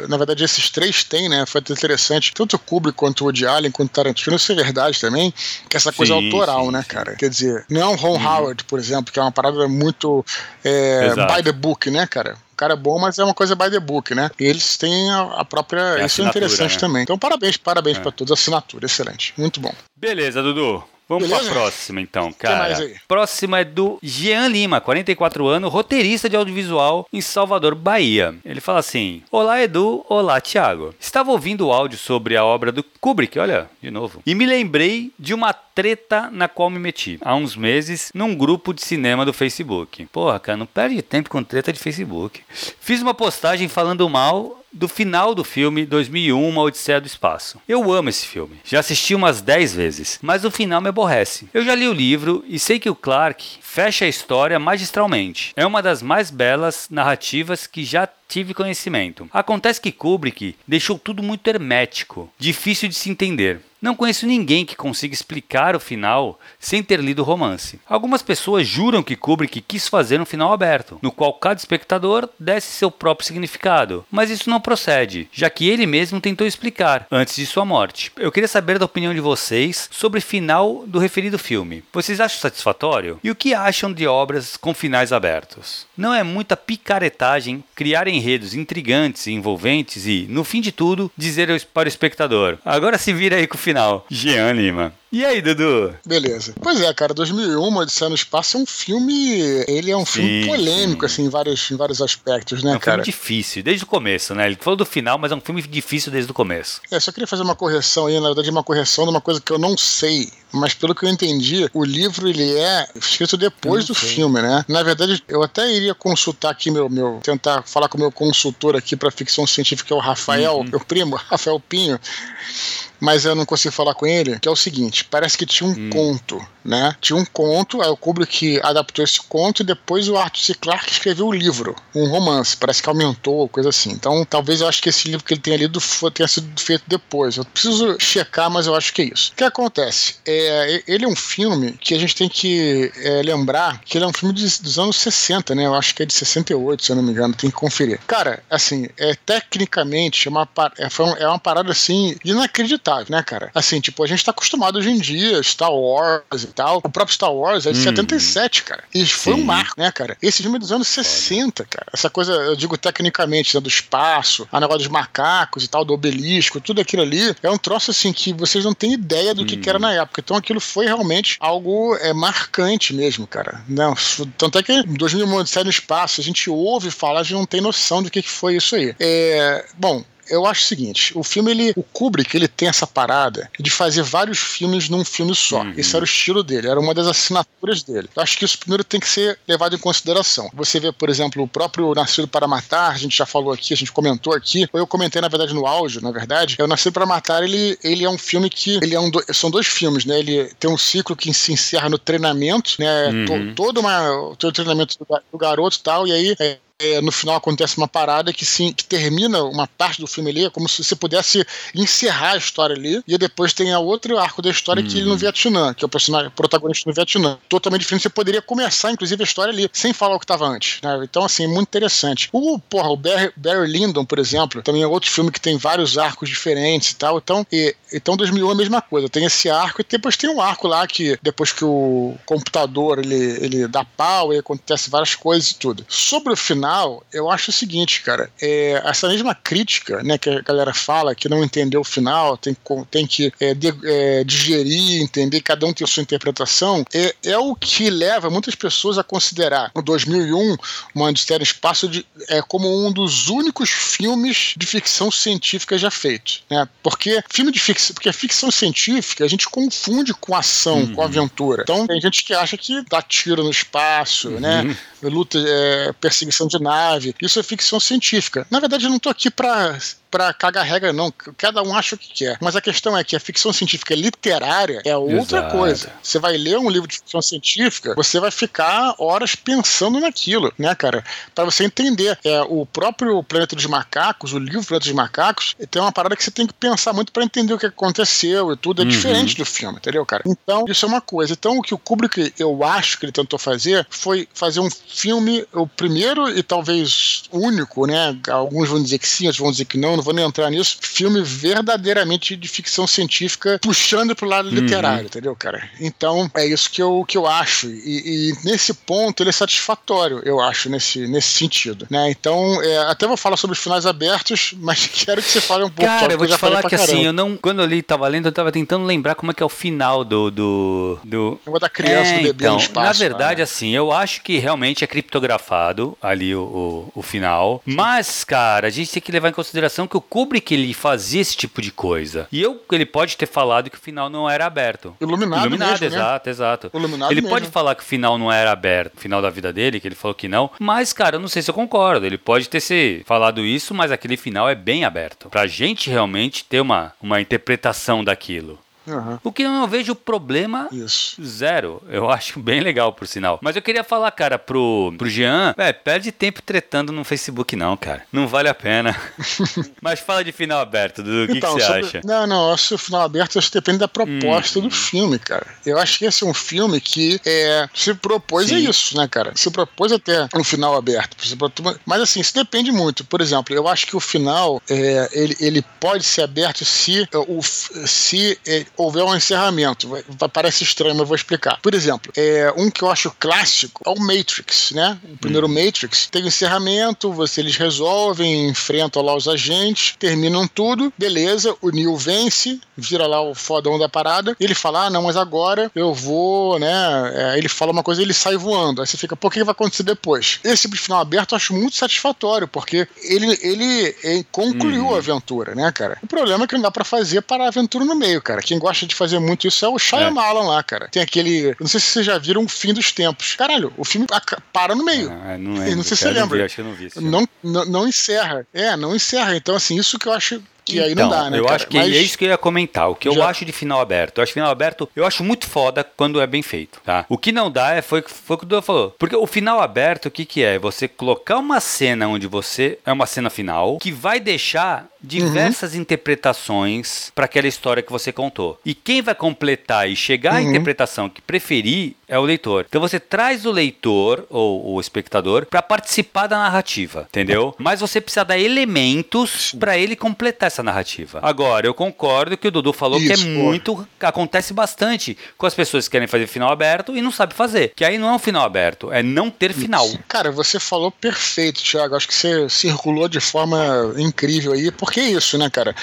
na verdade esses três têm, né? Foi interessante, tanto o Kubrick quanto o Woody Allen, quanto o Tarantino, isso é verdade também, que essa coisa sim, autoral, sim, né, sim. cara? Quer dizer, não é um Ron uhum. Howard, por exemplo, que é uma parada muito é, by the book, né, cara? Cara é bom, mas é uma coisa by the book, né? E eles têm a, a própria. É isso é interessante né? também. Então, parabéns, parabéns é. para todos. Assinatura, excelente. Muito bom. Beleza, Dudu. Vamos para a próxima, então, cara. Próxima é do Jean Lima, 44 anos, roteirista de audiovisual em Salvador, Bahia. Ele fala assim: Olá, Edu. Olá, Thiago. Estava ouvindo o áudio sobre a obra do Kubrick, olha, de novo. E me lembrei de uma treta na qual me meti há uns meses num grupo de cinema do Facebook. Porra, cara, não perde tempo com treta de Facebook. Fiz uma postagem falando mal do final do filme 2001 Uma Odisseia do Espaço. Eu amo esse filme, já assisti umas 10 vezes, mas o final me aborrece. Eu já li o livro e sei que o Clark fecha a história magistralmente. É uma das mais belas narrativas que já tive conhecimento. Acontece que Kubrick deixou tudo muito hermético, difícil de se entender. Não conheço ninguém que consiga explicar o final sem ter lido o romance. Algumas pessoas juram que Kubrick quis fazer um final aberto, no qual cada espectador desse seu próprio significado, mas isso não procede, já que ele mesmo tentou explicar antes de sua morte. Eu queria saber da opinião de vocês sobre o final do referido filme. Vocês acham satisfatório? E o que acham de obras com finais abertos? Não é muita picaretagem criar enredos intrigantes e envolventes e, no fim de tudo, dizer para o espectador: agora se vira aí com o final. Jean Lima. E aí, Dudu? Beleza. Pois é, cara, 2001, Odisseia no Espaço é um filme. Ele é um sim, filme polêmico, sim. assim, em vários, em vários aspectos, né, é um cara? filme difícil, desde o começo, né? Ele falou do final, mas é um filme difícil desde o começo. É, só queria fazer uma correção aí, na verdade, uma correção de uma coisa que eu não sei. Mas pelo que eu entendi, o livro ele é escrito depois do sei. filme, né? Na verdade, eu até iria consultar aqui meu, meu tentar falar com o meu consultor aqui para ficção científica, que é o Rafael, uhum. meu primo, Rafael Pinho mas eu não consigo falar com ele, que é o seguinte: parece que tinha um hum. conto né? Tinha um conto, aí o Kubrick adaptou esse conto e depois o Arthur C. Clarke escreveu o um livro, um romance, parece que aumentou, coisa assim. Então, talvez eu acho que esse livro que ele tenha lido tenha sido feito depois. Eu preciso checar, mas eu acho que é isso. O que acontece? É, ele é um filme que a gente tem que é, lembrar que ele é um filme dos, dos anos 60, né? Eu acho que é de 68, se eu não me engano, tem que conferir. Cara, assim, é, tecnicamente é uma, é, é uma parada assim inacreditável, né, cara? Assim, tipo, a gente tá acostumado hoje em dia, Star Wars tal. O próprio Star Wars é de hum. 77, cara. E foi Sim. um marco, né, cara? Esse filme é dos anos 60, cara. Essa coisa, eu digo tecnicamente, né, do espaço, a negócio dos macacos e tal, do obelisco, tudo aquilo ali, é um troço assim que vocês não têm ideia do que, hum. que era na época. Então aquilo foi realmente algo é, marcante mesmo, cara. Não, tanto é que em 2007 no espaço, a gente ouve falar, a gente não tem noção do que, que foi isso aí. É, bom, eu acho o seguinte: o filme, ele, o Kubrick, ele tem essa parada de fazer vários filmes num filme só. Uhum. Esse era o estilo dele, era uma das assinaturas dele. Eu acho que isso primeiro tem que ser levado em consideração. Você vê, por exemplo, o próprio Nascido para Matar, a gente já falou aqui, a gente comentou aqui, ou eu comentei, na verdade, no áudio, na verdade. É o Nascido para Matar, ele, ele é um filme que. Ele é um do, são dois filmes, né? Ele tem um ciclo que se encerra no treinamento, né? Uhum. To, todo, uma, todo o treinamento do, do garoto e tal, e aí. É, é, no final acontece uma parada que sim, que termina uma parte do filme ali, é como se você pudesse encerrar a história ali, e depois tem a outro arco da história que ele no uhum. Vietnã, que é o personagem protagonista no Vietnã. Totalmente diferente, você poderia começar, inclusive, a história ali, sem falar o que estava antes. Né? Então, assim, muito interessante. O, porra, o Barry, Barry Lyndon, por exemplo, também é outro filme que tem vários arcos diferentes e tal. Então, e, então 2001 é a mesma coisa. Tem esse arco e depois tem um arco lá que, depois que o computador ele, ele dá pau e acontece várias coisas e tudo. Sobre o final, final, eu acho o seguinte, cara, é, essa mesma crítica, né, que a galera fala que não entendeu o final, tem, tem que é, de, é, digerir, entender, cada um tem a sua interpretação, é, é o que leva muitas pessoas a considerar o 2001, uma Mistério Espaço, de, é, como um dos únicos filmes de ficção científica já feitos, né? Porque filme de ficção, porque a ficção científica a gente confunde com ação, uhum. com aventura. Então tem gente que acha que dá tiro no espaço, né? uhum. né? Luta, é, perseguição de nave. Isso é ficção científica. Na verdade, eu não estou aqui para para cagar regra, não. Cada um acha o que quer. Mas a questão é que a ficção científica literária é outra Exato. coisa. Você vai ler um livro de ficção científica, você vai ficar horas pensando naquilo, né, cara? Para você entender. É, o próprio Planeta dos Macacos, o livro Planeta dos Macacos, tem uma parada que você tem que pensar muito para entender o que aconteceu e tudo. É uhum. diferente do filme, entendeu, cara? Então, isso é uma coisa. Então, o que o Kubrick, eu acho que ele tentou fazer, foi fazer um filme, o primeiro e talvez único, né? Alguns vão dizer que sim, outros vão dizer que não não vou nem entrar nisso, filme verdadeiramente de ficção científica puxando pro lado uhum. literário, entendeu, cara? Então, é isso que eu, que eu acho. E, e, nesse ponto, ele é satisfatório, eu acho, nesse, nesse sentido, né? Então, é, até vou falar sobre os finais abertos, mas quero que você fale um pouco. Cara, eu vou te falar que assim, eu não, quando eu li, tava lendo, eu tava tentando lembrar como é que é o final do... do, do... Vou da criança, é, do bebê então, no espaço. Na verdade, né? assim, eu acho que realmente é criptografado ali o, o, o final, mas, cara, a gente tem que levar em consideração que o Kubrick ele fazia esse tipo de coisa. E eu, ele pode ter falado que o final não era aberto. Iluminado, Iluminado, mesmo, exato, né? exato. Iluminado ele mesmo. pode falar que o final não era aberto, o final da vida dele, que ele falou que não. Mas, cara, eu não sei se eu concordo. Ele pode ter se falado isso, mas aquele final é bem aberto. Pra gente realmente ter uma, uma interpretação daquilo. Uhum. O que eu não vejo problema Isso. zero. Eu acho bem legal, por sinal. Mas eu queria falar, cara, pro, pro Jean, é, perde tempo tretando no Facebook, não, cara. Não vale a pena. Mas fala de final aberto, Dudu. O que, então, que, você sobre... acha? Não, não, acho que o final aberto acho que depende da proposta hum. do filme, cara. Eu acho que esse é um filme que é, se propôs Sim. a isso, né, cara? Se propôs até um final aberto. Mas assim, isso depende muito. Por exemplo, eu acho que o final é, ele, ele pode ser aberto se, o, se é, houver um encerramento. Parece estranho, mas eu vou explicar. Por exemplo, é, um que eu acho clássico é o Matrix, né? O primeiro hum. Matrix tem um encerramento, você, eles resolvem, enfrentam lá os agentes, terminam tudo, beleza, o Neo vence, vira lá o fodão da parada, ele fala, ah, não, mas agora eu vou, né? É, ele fala uma coisa e ele sai voando. Aí você fica, por que vai acontecer depois? Esse tipo de final aberto eu acho muito satisfatório, porque ele, ele, ele concluiu hum. a aventura, né, cara? O problema é que não dá pra fazer para a aventura no meio, cara. Quem gosta de fazer muito isso é o Shyamalan é. lá, cara. Tem aquele. Não sei se vocês já viram o fim dos tempos. Caralho, o filme para no meio. Ah, não, lembro, não sei se você lembra. Não, vi, eu não vi. Não, não, não encerra. É, não encerra. Então, assim, isso que eu acho que aí não dá, né? Eu cara? acho que Mas é isso que eu ia comentar. O que eu Já- acho de final aberto. Eu acho final aberto, eu acho muito foda quando é bem feito, tá? O que não dá é foi, foi o que o Dudu falou. Porque o final aberto, o que, que é? Você colocar uma cena onde você. É uma cena final que vai deixar diversas interpretações para aquela história que você contou. E quem vai completar e chegar à interpretação que preferir é o leitor. Então você traz o leitor ou o espectador para participar da narrativa, entendeu? Mas você precisa dar elementos para ele completar essa narrativa. Agora, eu concordo que o Dudu falou que é Isso, pô. muito acontece bastante com as pessoas que querem fazer final aberto e não sabem fazer. Que aí não é um final aberto, é não ter final. Cara, você falou perfeito, Thiago. Acho que você circulou de forma incrível aí. Porque é isso, né, cara?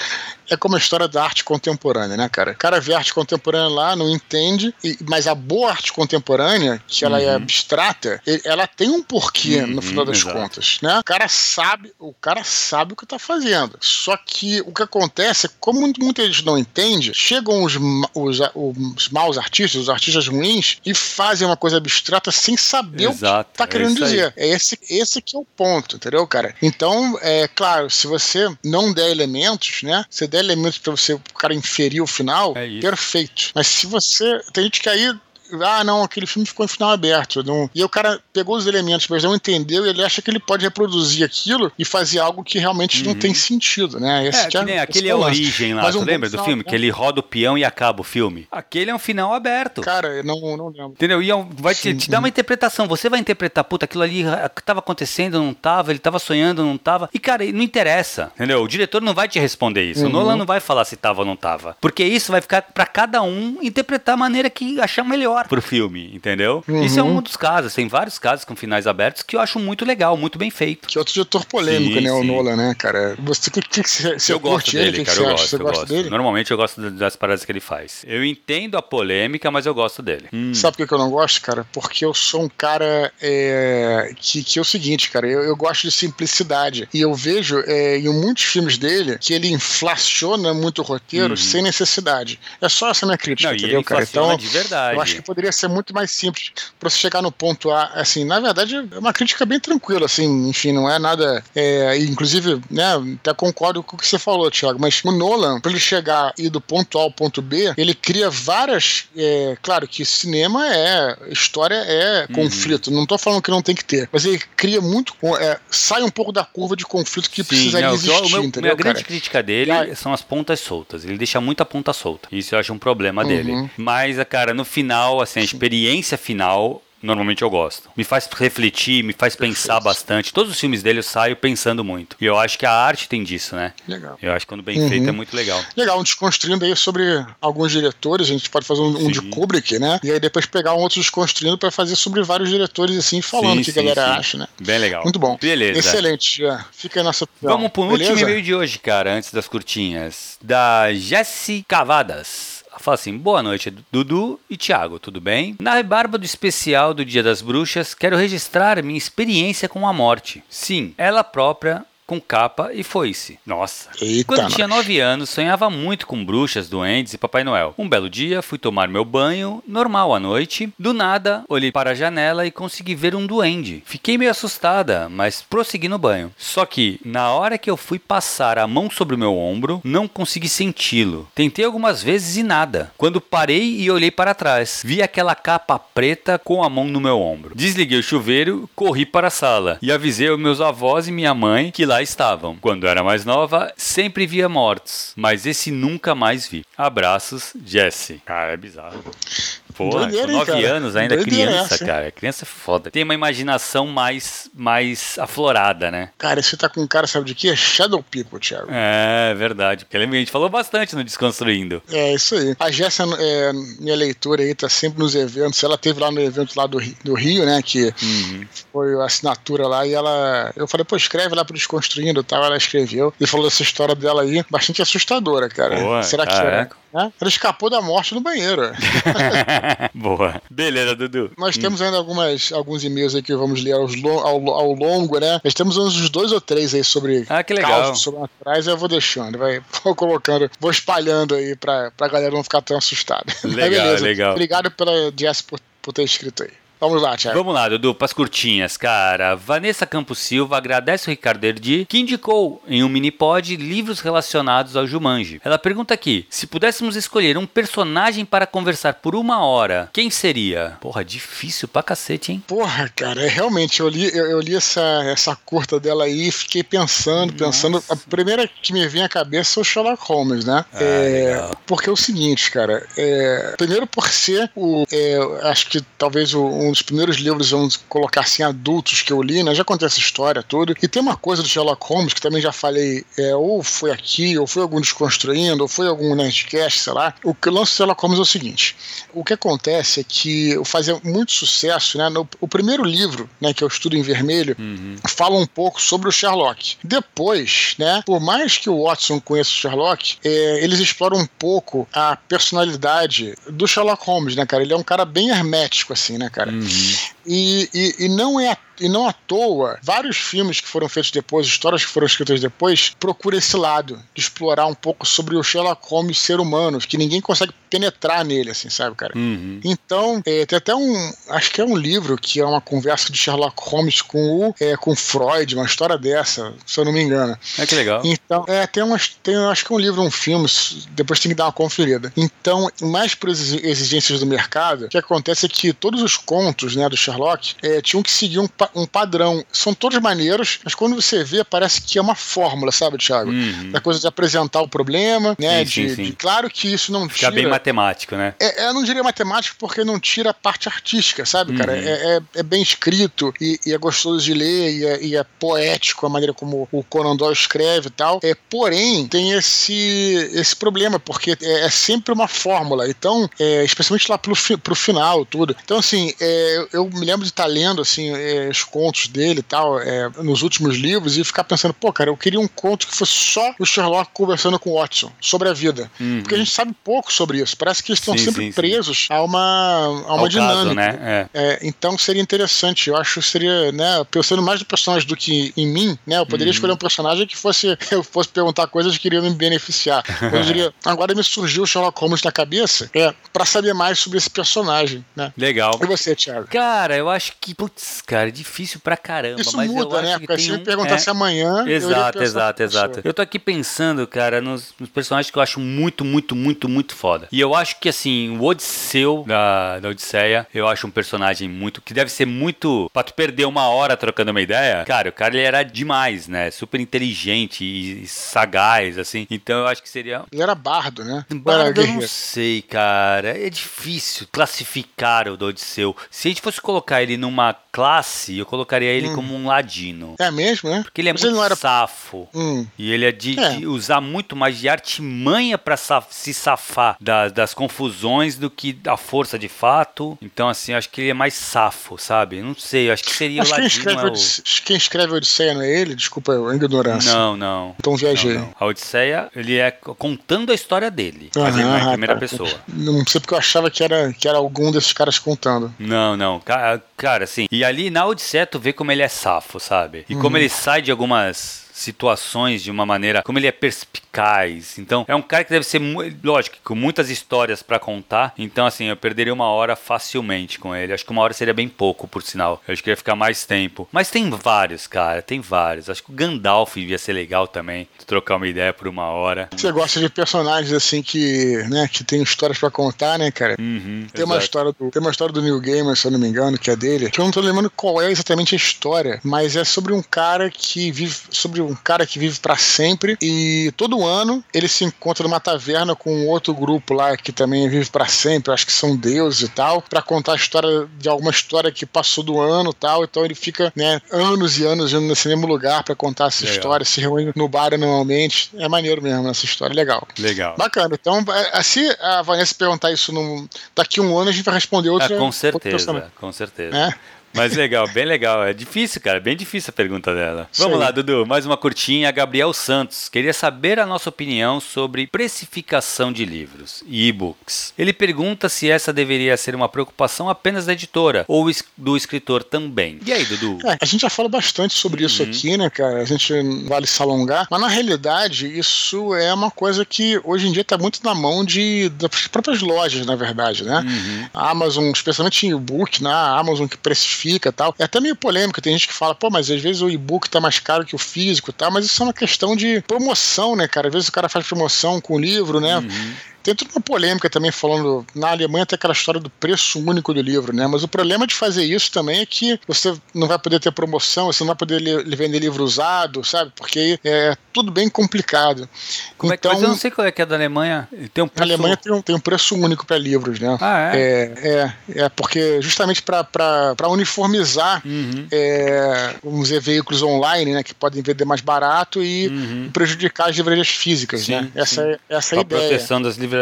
É como a história da arte contemporânea, né, cara? O cara vê arte contemporânea lá, não entende, e- mas a boa arte contemporânea, que ela é abstrata, e- ela tem um porquê Uhum, no final das exato. contas, né? O cara sabe, o cara sabe o que tá fazendo. Só que o que acontece é, como muita gente não entende, chegam os, os, os maus artistas, os artistas ruins, e fazem uma coisa abstrata sem saber Exato, o que tá é querendo aí. dizer. É esse, esse que é o ponto, entendeu, cara? Então, é claro, se você não der elementos, né? Você der elementos pra você, o cara inferir o final, É perfeito. Mas se você. Tem gente que aí. Ah, não, aquele filme ficou em final aberto. Não... E aí o cara pegou os elementos, mas não entendeu e ele acha que ele pode reproduzir aquilo e fazer algo que realmente não tem sentido, né? Esse É, que nem aquele é a origem lá, Mas tu um lembra do filme? Que ele roda o peão e acaba o filme. Aquele é um final aberto. Cara, eu não, não lembro. Entendeu? E é um- vai te, te dar uma interpretação. Você vai interpretar, puta, aquilo ali ah, tava acontecendo, não tava, ele tava sonhando, não tava. E, cara, não interessa. Entendeu? O diretor não vai te responder isso. O Nolan não vai falar se tava ou não tava. Porque isso vai ficar pra cada um interpretar a maneira que achar melhor pro filme, entendeu? Isso é um dos casos. Tem vários casos com finais abertos que eu acho muito legal, muito bem feito. Que é outro diretor polêmico, Sim, né? O sim. Nolan, né, cara? Você, que, que, que você, você eu gosto curte ele? dele, que cara, eu gosto, Você eu gosto. dele? Normalmente eu gosto das paradas que ele faz. Eu entendo a polêmica, mas eu gosto dele. Hum. Sabe por que eu não gosto, cara? Porque eu sou um cara é, que, que é o seguinte, cara, eu, eu gosto de simplicidade. E eu vejo é, em muitos filmes dele que ele inflaciona muito o roteiro sem necessidade. É só essa minha crítica, Uhum. Não, e entendeu, ele cara? Então, de verdade. eu acho que poderia ser muito mais simples pra você chegar no ponto A. Assim, na verdade, é uma crítica bem tranquila, assim, enfim, não é nada. é, inclusive, né, até concordo com o que você falou, Thiago, mas o Nolan, pra ele chegar e do ponto A ao ponto B, ele cria várias. é, claro que cinema é. História é conflito. Não tô falando que não tem que ter, mas ele cria muito. é, sai um pouco da curva de conflito que Sim, precisaria o existir, meu- entendeu? minha grande cara? crítica dele Ah. são as pontas soltas. Ele deixa muita ponta solta. Isso eu acho um problema Uhum. dele. Mas, cara, no final, assim, a experiência final. Normalmente eu gosto. Me faz refletir, me faz pensar bastante. Todos os filmes dele eu saio pensando muito. E eu acho que a arte tem disso, né? Legal. Eu acho que quando bem Uhum. feito é muito legal. Legal, um desconstruindo aí sobre alguns diretores, a gente pode fazer um, um de. Kubrick, né? E aí depois pegar um outro desconstruindo pra fazer sobre vários diretores, assim, falando o que sim, a galera sim. acha, né? Bem legal. Muito bom. Beleza. Excelente, já. Fica aí nossa opinião. Vamos pro último Beleza? e-mail de hoje, cara, antes das curtinhas. Da Jessi Cavadas. Fala assim: boa noite, Dudu e Thiago, tudo bem? Na rebarba do especial do Dia das Bruxas, quero registrar minha experiência com a morte. Sim, ela própria. Com capa e foice. Nossa. Eita, Quando tinha nós. 9 anos, sonhava muito com bruxas, duendes e Papai Noel. Um belo dia, fui tomar meu banho, normal à noite. Do nada, olhei para a janela e consegui ver um duende. Fiquei meio assustada, mas prossegui no banho. Só que, na hora que eu fui passar a mão sobre o meu ombro, não consegui senti-lo. Tentei algumas vezes e nada. Quando parei e olhei para trás, vi aquela capa preta com a mão no meu ombro. Desliguei o chuveiro, corri para a sala e avisei os meus avós e minha mãe que lá estavam. Quando era mais nova, sempre via mortos, mas esse nunca mais vi. Abraços, Jesse. Cara, é bizarro. Doideira, com hein, 9 cara? anos ainda Doideira criança, essa, cara. Criança é foda. Tem uma imaginação mais, mais aflorada, né? Cara, você tá com um cara, sabe de quê? Shadow People, Thiago. É verdade. Porque a gente falou bastante no Desconstruindo. É, isso aí. A Jéssica, é, minha leitora aí, tá sempre nos eventos. Ela teve lá no evento lá do, do Rio, né? Que Uhum. foi a assinatura lá. E ela. Eu falei, pô, escreve lá pro Desconstruindo e tal. Ela escreveu. E falou dessa história dela aí, bastante assustadora, cara. Boa, Será que caraca. né? Ela escapou da morte no banheiro. Boa. Beleza, Dudu. Nós temos ainda algumas, alguns e-mails aí que vamos ler aos ao, ao longo, né? Nós temos uns dois ou três aí sobre Ah, que legal. causos sobrenaturais, eu vou deixando, vai vou colocando, vou espalhando aí pra, pra galera não ficar tão assustada. Legal, legal. Obrigado pela Jess por, por ter escrito aí. Vamos lá, Thiago. Vamos lá, Dudu, para as curtinhas, cara. Vanessa Campos Silva agradece o Ricardo Erdi, que indicou em um mini-pod livros relacionados ao Jumanji. Ela pergunta aqui: se pudéssemos escolher um personagem para conversar por uma hora, quem seria? Porra, difícil pra cacete, hein? Porra, cara, é, realmente, eu li, eu, eu, li essa, essa curta dela aí e fiquei pensando, Nossa. pensando. A primeira que me vem à cabeça é o Sherlock Holmes, né? Ah, é, porque é o seguinte, cara. É, primeiro por ser o. É, acho que talvez o um dos primeiros livros, vamos colocar assim, adultos que eu li, né? Já contei essa história toda. E tem uma coisa do Sherlock Holmes que também já falei, é, ou foi aqui, ou foi algum Desconstruindo, ou foi algum Nerdcast, sei lá. O que lança do Sherlock Holmes é o seguinte: o que acontece é que fazia muito sucesso, né? No, o primeiro livro, né, que é o Estudo em Vermelho, uhum. fala um pouco sobre o Sherlock. Depois, né, por mais que o Watson conheça o Sherlock, é, eles exploram um pouco a personalidade do Sherlock Holmes, né, cara? Ele é um cara bem hermético, assim, né, cara? Uhum. E, e, e, não é e não à toa, vários filmes que foram feitos depois, histórias que foram escritas depois, procuram esse lado, de explorar um pouco sobre o Sherlock Holmes ser humano, que ninguém consegue penetrar nele, assim, sabe, cara? Uhum. Então, é, tem até um. Acho que é um livro que é uma conversa de Sherlock Holmes com o é, com Freud, uma história dessa, se eu não me engano. É que legal. Então, é, tem umas. Tem, acho que é um livro, um filme, depois tem que dar uma conferida. Então, mais por exigências do mercado, o que acontece é que todos os contos né, do Sherlock é, tinham que seguir um, um padrão. São todos maneiros, mas quando você vê, parece que é uma fórmula, sabe, Thiago? Uhum. Da coisa de apresentar o problema, né? Sim, de, sim, sim. de, claro que isso não Fica tira. bem matemático, né? É, é, eu não diria matemático porque não tira a parte artística, sabe, uhum. cara? É, é, é, bem escrito e, e, é gostoso de ler e é, e é, poético a maneira como o Conan Doyle escreve e tal. É, porém, tem esse, esse problema, porque é, é sempre uma fórmula. Então, é, especialmente lá pro, pro final, tudo. Então, assim, é, eu me lembro de estar lendo assim, é, os contos dele e tal, é, nos últimos livros, e ficar pensando, pô, cara, eu queria um conto que fosse só o Sherlock conversando com o Watson sobre a vida. Uhum. Porque a gente sabe pouco sobre isso. Parece que eles estão sim, sempre sim, presos sim. a uma, a uma dinâmica. Caso, né? É. É, então seria interessante. Eu acho que seria, né, pensando mais no personagem do que em mim, né? Eu poderia uhum. escolher um personagem que fosse eu fosse perguntar coisas que iriam me beneficiar. Eu diria, agora me surgiu o Sherlock Holmes na cabeça, é, para saber mais sobre esse personagem, né? Legal. E você, Thiago? Cara, eu acho que, putz, cara, é difícil pra caramba. Isso mas muda, né? Porque se um... me perguntasse é... amanhã. Exato, exato, exato. Eu tô aqui pensando, cara, nos, nos, personagens que eu acho muito, muito, muito, muito foda. E eu acho que, assim, o Odisseu da, da Odisseia, eu acho um personagem muito. que deve ser muito. pra tu perder uma hora trocando uma ideia. Cara, o cara ele era demais, né? Super inteligente e, e sagaz, assim. Então eu acho que seria. Ele era bardo, né? Bardo, eu não sei, cara. É difícil classificar o do Odisseu. Se a gente fosse colocar ele numa classe, eu colocaria ele hum. como um ladino. É mesmo, né? Porque ele é Mas muito ele não era... safo. Hum. E ele é de, é de, usar muito mais de artimanha para saf se safar das, das confusões do que a força de fato. Então, assim, acho que ele é mais safo, sabe? Não sei, acho que seria acho o ladino. Quem escreve, é o... quem escreve a Odisseia não é ele? Desculpa a ignorância. Não, não. Então viajei. Não, não. A Odisseia, ele é contando a história dele. Uhum, mas ele é em primeira cara. pessoa. Não sei porque eu achava que era, que era algum desses caras contando. Não, não. Cara, cara assim. E ali na Odisseia tu vê como ele é safo, sabe? E uhum. como ele sai de algumas situações de uma maneira como ele é perspicaz. Então, é um cara que deve ser, lógico, com muitas histórias para contar. Então, assim, eu perderia uma hora facilmente com ele. Acho que uma hora seria bem pouco, por sinal. Eu acho que ia ficar mais tempo. Mas tem vários, cara, tem vários. Acho que o Gandalf ia ser legal também, trocar uma ideia por uma hora. Você gosta de personagens assim que, né, que tem histórias para contar, né, cara? Uhum, tem uma história do, tem uma história do Neil Gaiman, se eu não me engano, que é dele. Que eu não tô lembrando qual é exatamente a história, mas é sobre um cara que vive sobre um cara que vive para sempre e todo ano ele se encontra numa taverna com outro grupo lá que também vive para sempre, acho que são deuses e tal, para contar a história de alguma história que passou do ano e tal. Então ele fica, né, anos e anos indo nesse mesmo lugar para contar essa legal. história, se reúne no bar anualmente. É maneiro mesmo essa história, legal. Legal. Bacana. Então, é, se a Vanessa perguntar isso num, daqui a um ano, a gente vai responder outra. É, com certeza, outra com certeza. É? Mas legal, bem legal. É difícil, cara, bem difícil a pergunta dela. Vamos lá, Dudu, mais uma curtinha. Gabriel Santos queria saber a nossa opinião sobre precificação de livros e e-books. Ele pergunta se essa deveria ser uma preocupação apenas da editora ou do escritor também. E aí, Dudu? É, a gente já fala bastante sobre isso Uhum. aqui, né, cara? A gente não vale se alongar, mas na realidade isso é uma coisa que hoje em dia está muito na mão de, das próprias lojas, na verdade, né? Uhum. A Amazon, especialmente em e-book, né? A Amazon que precifica tal. É até meio polêmico, tem gente que fala, pô, mas às vezes o e-book tá mais caro que o físico tal, mas isso é uma questão de promoção, né, cara? Às vezes o cara faz promoção com o livro, né? Tem toda uma polêmica também falando. Na Alemanha tem aquela história do preço único do livro, né? Mas o problema de fazer isso também é que você não vai poder ter promoção, você não vai poder li- vender livro usado, sabe? Porque aí é tudo bem complicado. Como é que, então, mas eu não sei qual é que é da Alemanha. Tem um a preço... Alemanha tem um, tem um preço único para livros, né? Ah, é? É, é, é porque justamente para uniformizar, Uhum. é, vamos dizer, veículos online, né, que podem vender mais barato e Uhum. prejudicar as livrarias físicas, Sim, né? Essa, sim. é- essa é a Pra ideia. proteção das livrarias.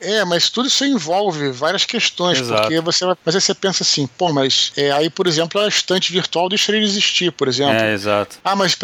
É, mas tudo isso envolve várias questões, Exato. porque você vai, mas aí você pensa assim, pô, mas é, aí, por exemplo, a estante virtual deixaria de existir, por exemplo. É, exato. Ah, mas,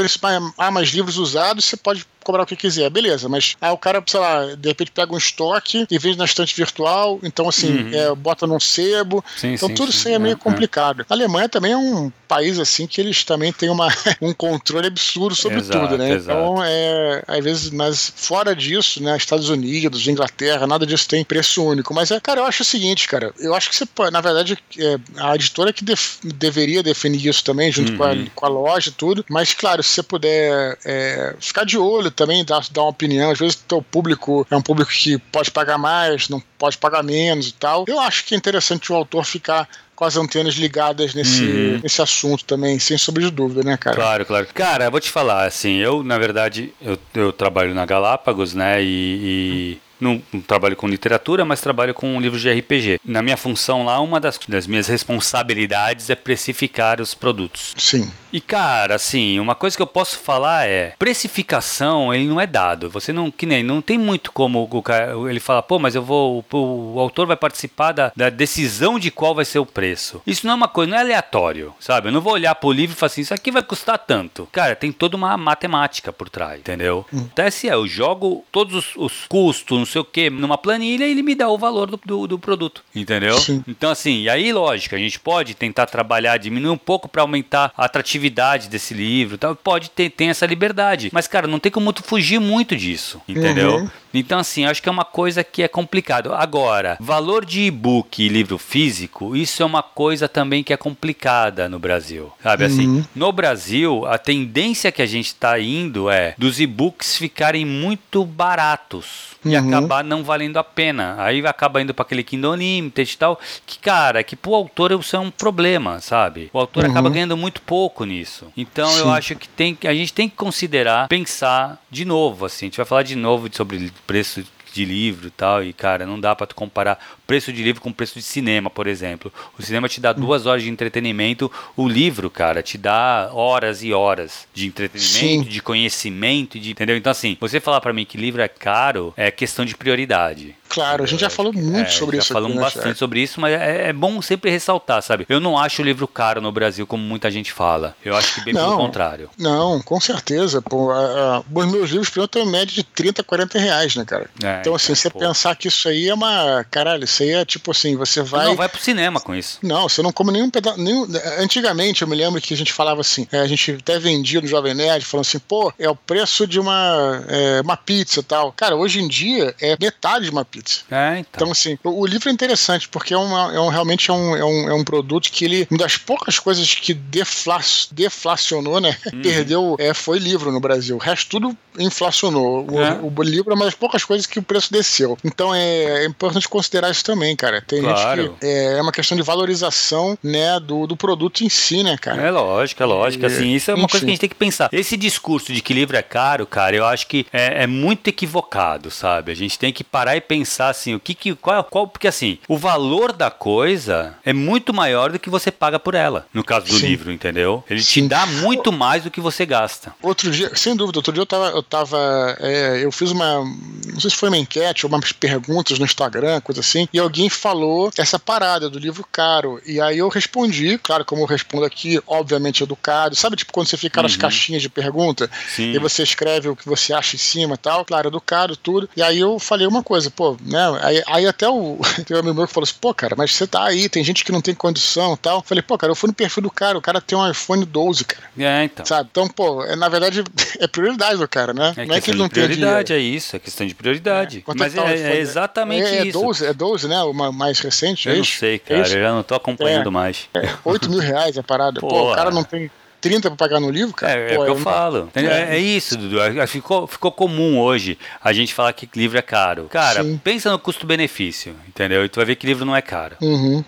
ah, mas livros usados você pode cobrar o que quiser, beleza, mas ah, o cara, sei lá, de repente pega um estoque e vende na estante virtual, então assim, é, bota num sebo, Sim, então sim, tudo isso aí é meio É, é. complicado. A Alemanha também é um país assim que eles também têm uma, um controle absurdo sobre Exato, tudo, né? exato. Então, é, às vezes, mas fora disso, né, Estados Unidos, Inglaterra, nada disso tem preço único. Mas, é, cara, eu acho o seguinte, cara, eu acho que você, pode- na verdade, é, a editora que def- deveria definir isso também, junto com, a, Uhum. com a loja e tudo. Mas, claro, se você puder é, ficar de olho também, dar, dar uma opinião, às vezes o teu público é um público que pode pagar mais, não pode pagar menos e tal. Eu acho que é interessante o autor ficar com as antenas ligadas nesse, Uhum. nesse assunto também, sem sombra de dúvida, né, cara? Claro, claro. Cara, vou te falar, assim, eu, na verdade, eu, eu trabalho na Galápagos, né, e... e não, não trabalho com literatura, mas trabalho com livros de RPG. Na minha função lá, uma das, das minhas responsabilidades é precificar os produtos. Sim. E cara, assim, uma coisa que eu posso falar é, precificação, ele não é dado. Você não, que nem, não tem muito como o cara, ele fala, pô, mas eu vou, o, o autor vai participar da, da decisão de qual vai ser o preço. Isso não é uma coisa, não é aleatório, sabe? Eu não vou olhar pro livro e falar assim, isso aqui vai custar tanto. Cara, tem toda uma matemática por trás, entendeu? Acontece é, eu jogo todos os, os custos, não sei o que, numa planilha e ele me dá o valor do, do, do produto, entendeu? Sim. Então, assim, e aí, lógico, a gente pode tentar trabalhar, diminuir um pouco para aumentar a atratividade desse livro, tal. pode ter, ter essa liberdade. Mas, cara, não tem como tu fugir muito disso, entendeu? Uhum. Então, assim, acho que é uma coisa que é complicado. Agora, valor de e-book e livro físico, isso é uma coisa também que é complicada no Brasil. Sabe assim? Uhum. No Brasil, a tendência que a gente está indo é dos e-books ficarem muito baratos e Uhum. acabar não valendo a pena. Aí acaba indo para aquele Kindle Unlimited e tal, que cara, que pro autor isso é um problema, sabe? O autor Uhum. acaba ganhando muito pouco nisso. Então eu Sim. acho que tem que- a gente tem que considerar, pensar de novo, assim, a gente vai falar de novo sobre preço de livro e tal, e cara, não dá para tu comparar preço de livro com preço de cinema, por exemplo. O cinema te dá Hum. duas horas de entretenimento, o livro, cara, te dá horas e horas de entretenimento, Sim. de conhecimento, de, entendeu? Então assim, você falar para mim que livro é caro é questão de prioridade. Claro, a gente já falou muito É, sobre já isso falamos aqui, né, bastante sobre isso, mas é, é bom sempre ressaltar, sabe? Eu não acho o livro caro no Brasil como muita gente fala. Eu acho que bem pelo Não. contrário. Não, com certeza. Pô, a- a- os meus livros, por exemplo, têm média de 30, 40 reais, né, cara? É, então, assim, você pô. pensar que isso aí é uma. Caralho, isso aí é tipo assim, você vai. Não, vai pro cinema com isso. Não, você não come nenhum pedaço. Nenhum... Antigamente, eu me lembro que a gente falava assim, é, a gente até vendia no Jovem Nerd, falando assim, pô, é o preço de uma, é, uma pizza e tal. Cara, hoje em dia é metade de uma pizza. É, então. Então, assim, o, o livro é interessante, porque é, uma, é um, realmente é um, é, um, é um produto que ele. Uma das poucas coisas que defla, deflacionou, né? Uhum. Perdeu, é, foi livro no Brasil. O resto tudo inflacionou. O, É. o livro é uma das poucas coisas que o preço desceu. Então é, é importante considerar isso também, cara. Tem Claro. gente que. É, é uma questão de valorização, né, do, do produto em si, né, cara? É lógico, é lógico. Assim, isso é uma coisa enfim. que a gente tem que pensar. Esse discurso de que livro é caro, cara, eu acho que é, é muito equivocado, sabe? A gente tem que parar e pensar pensar assim, o que que qual, qual porque assim, o valor da coisa é muito maior do que você paga por ela. No caso do Sim. livro, entendeu? Ele Sim. te dá muito mais do que você gasta. Outro dia, sem dúvida, outro dia eu tava, eu tava, é, eu fiz uma, não sei se foi uma enquete ou umas perguntas no Instagram, coisa assim, e alguém falou essa parada do livro caro, e aí eu respondi, claro, como eu respondo aqui, obviamente educado, sabe tipo quando você fica uhum. nas caixinhas de pergunta, Sim. e você escreve o que você acha em cima, tal, claro, educado, tudo, e aí eu falei uma coisa, pô, né, aí, aí até o tem um amigo meu que falou assim, pô, cara, mas você tá aí, tem gente que não tem condição, tal. Falei, pô, cara, eu fui no perfil do cara, o cara tem um iPhone 12, cara. É, então. Sabe? Então, pô, é, na verdade é prioridade do cara, né? É não é que ele não tem prioridade, é isso, é questão de prioridade. É. Mas é, é, exatamente é, é isso. 12, é 12, né? O mais recente, eu é não sei, cara, eu já não tô acompanhando mais. É, 8 mil reais a parada. Pô, pô o cara não tem 30 para pagar no livro, cara. É, é o que eu, falo. É, é, isso, Dudu. Ficou, ficou comum hoje a gente falar que livro é caro. Cara, Sim. pensa no custo-benefício, entendeu? E tu vai ver que livro não é caro. Uhum.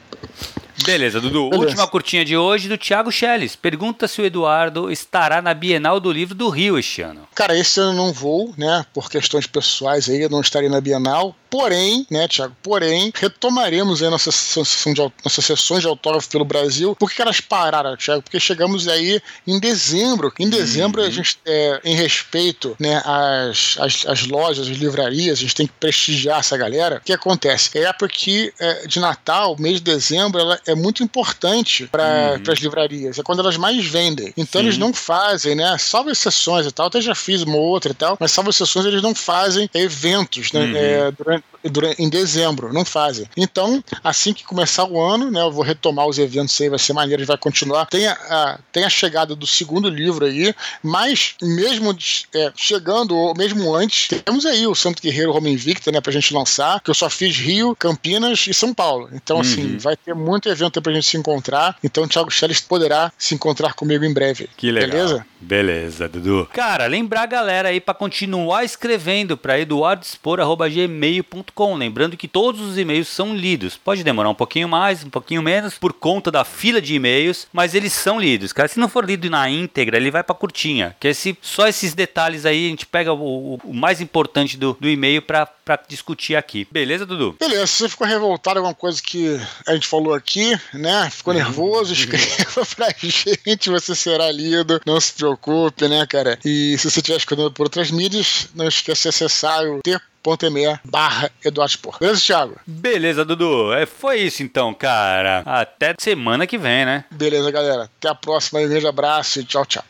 Beleza, Dudu. Beleza. Última curtinha de hoje do Thiago Schelles. Pergunta se o Eduardo estará na Bienal do Livro do Rio este ano. Cara, esse ano não vou, né? Por questões pessoais aí, eu não estarei na Bienal. Porém, né, Thiago? Porém, retomaremos aí nossas, sessão de, nossas sessões de autógrafo pelo Brasil. Por que elas pararam, Thiago? Porque chegamos aí em dezembro. Em dezembro, uhum. a gente, é, em respeito né, às, às, às, lojas, às livrarias, a gente tem que prestigiar essa galera. O que acontece? É porque é, de Natal, mês de dezembro, ela é muito importante para uhum. as livrarias. É quando elas mais vendem. Então Sim. eles não fazem, né? Salvo exceções e tal. Até já fiz uma outra e tal, mas salvo exceções, eles não fazem eventos né, uhum. é, durante, durante, em dezembro. Não fazem. Então, assim que começar o ano, né? Eu vou retomar os eventos aí, vai ser maneiro, vai continuar. Tem a, a, tem a chegada do segundo livro aí, mas mesmo é, chegando, ou mesmo antes, temos aí o Santo Guerreiro Roma Invicta, né? Pra gente lançar, que eu só fiz Rio, Campinas e São Paulo. Então, assim, uhum. vai ter muito evento pra gente se encontrar. Então o Thiago Schelles poderá se encontrar comigo em breve. Que legal. Beleza? Beleza, Dudu. Cara, lembrar a galera aí para continuar escrevendo para eduardospor.gmail.com. Lembrando que todos os e-mails são lidos. Pode demorar um pouquinho mais, um pouquinho menos, por conta da fila de e-mails, mas eles são lidos. Cara, se não for lido na íntegra, ele vai pra curtinha. Que esse, só esses detalhes aí, a gente pega o, o mais importante do, do e-mail para discutir aqui. Beleza, Dudu? Beleza. Se você ficou revoltado com alguma coisa que a gente falou aqui, né? Ficou uhum. nervoso, escreva pra gente, você será lido, não se preocupe, né, cara? E se você estiver escutando por outras mídias, não esqueça de acessar o t.me barra Eduardo Spor. Beleza, Thiago? Beleza, Dudu. É, foi isso então, cara. Até semana que vem, né? Beleza, galera. Até a próxima. Um grande abraço e tchau, tchau.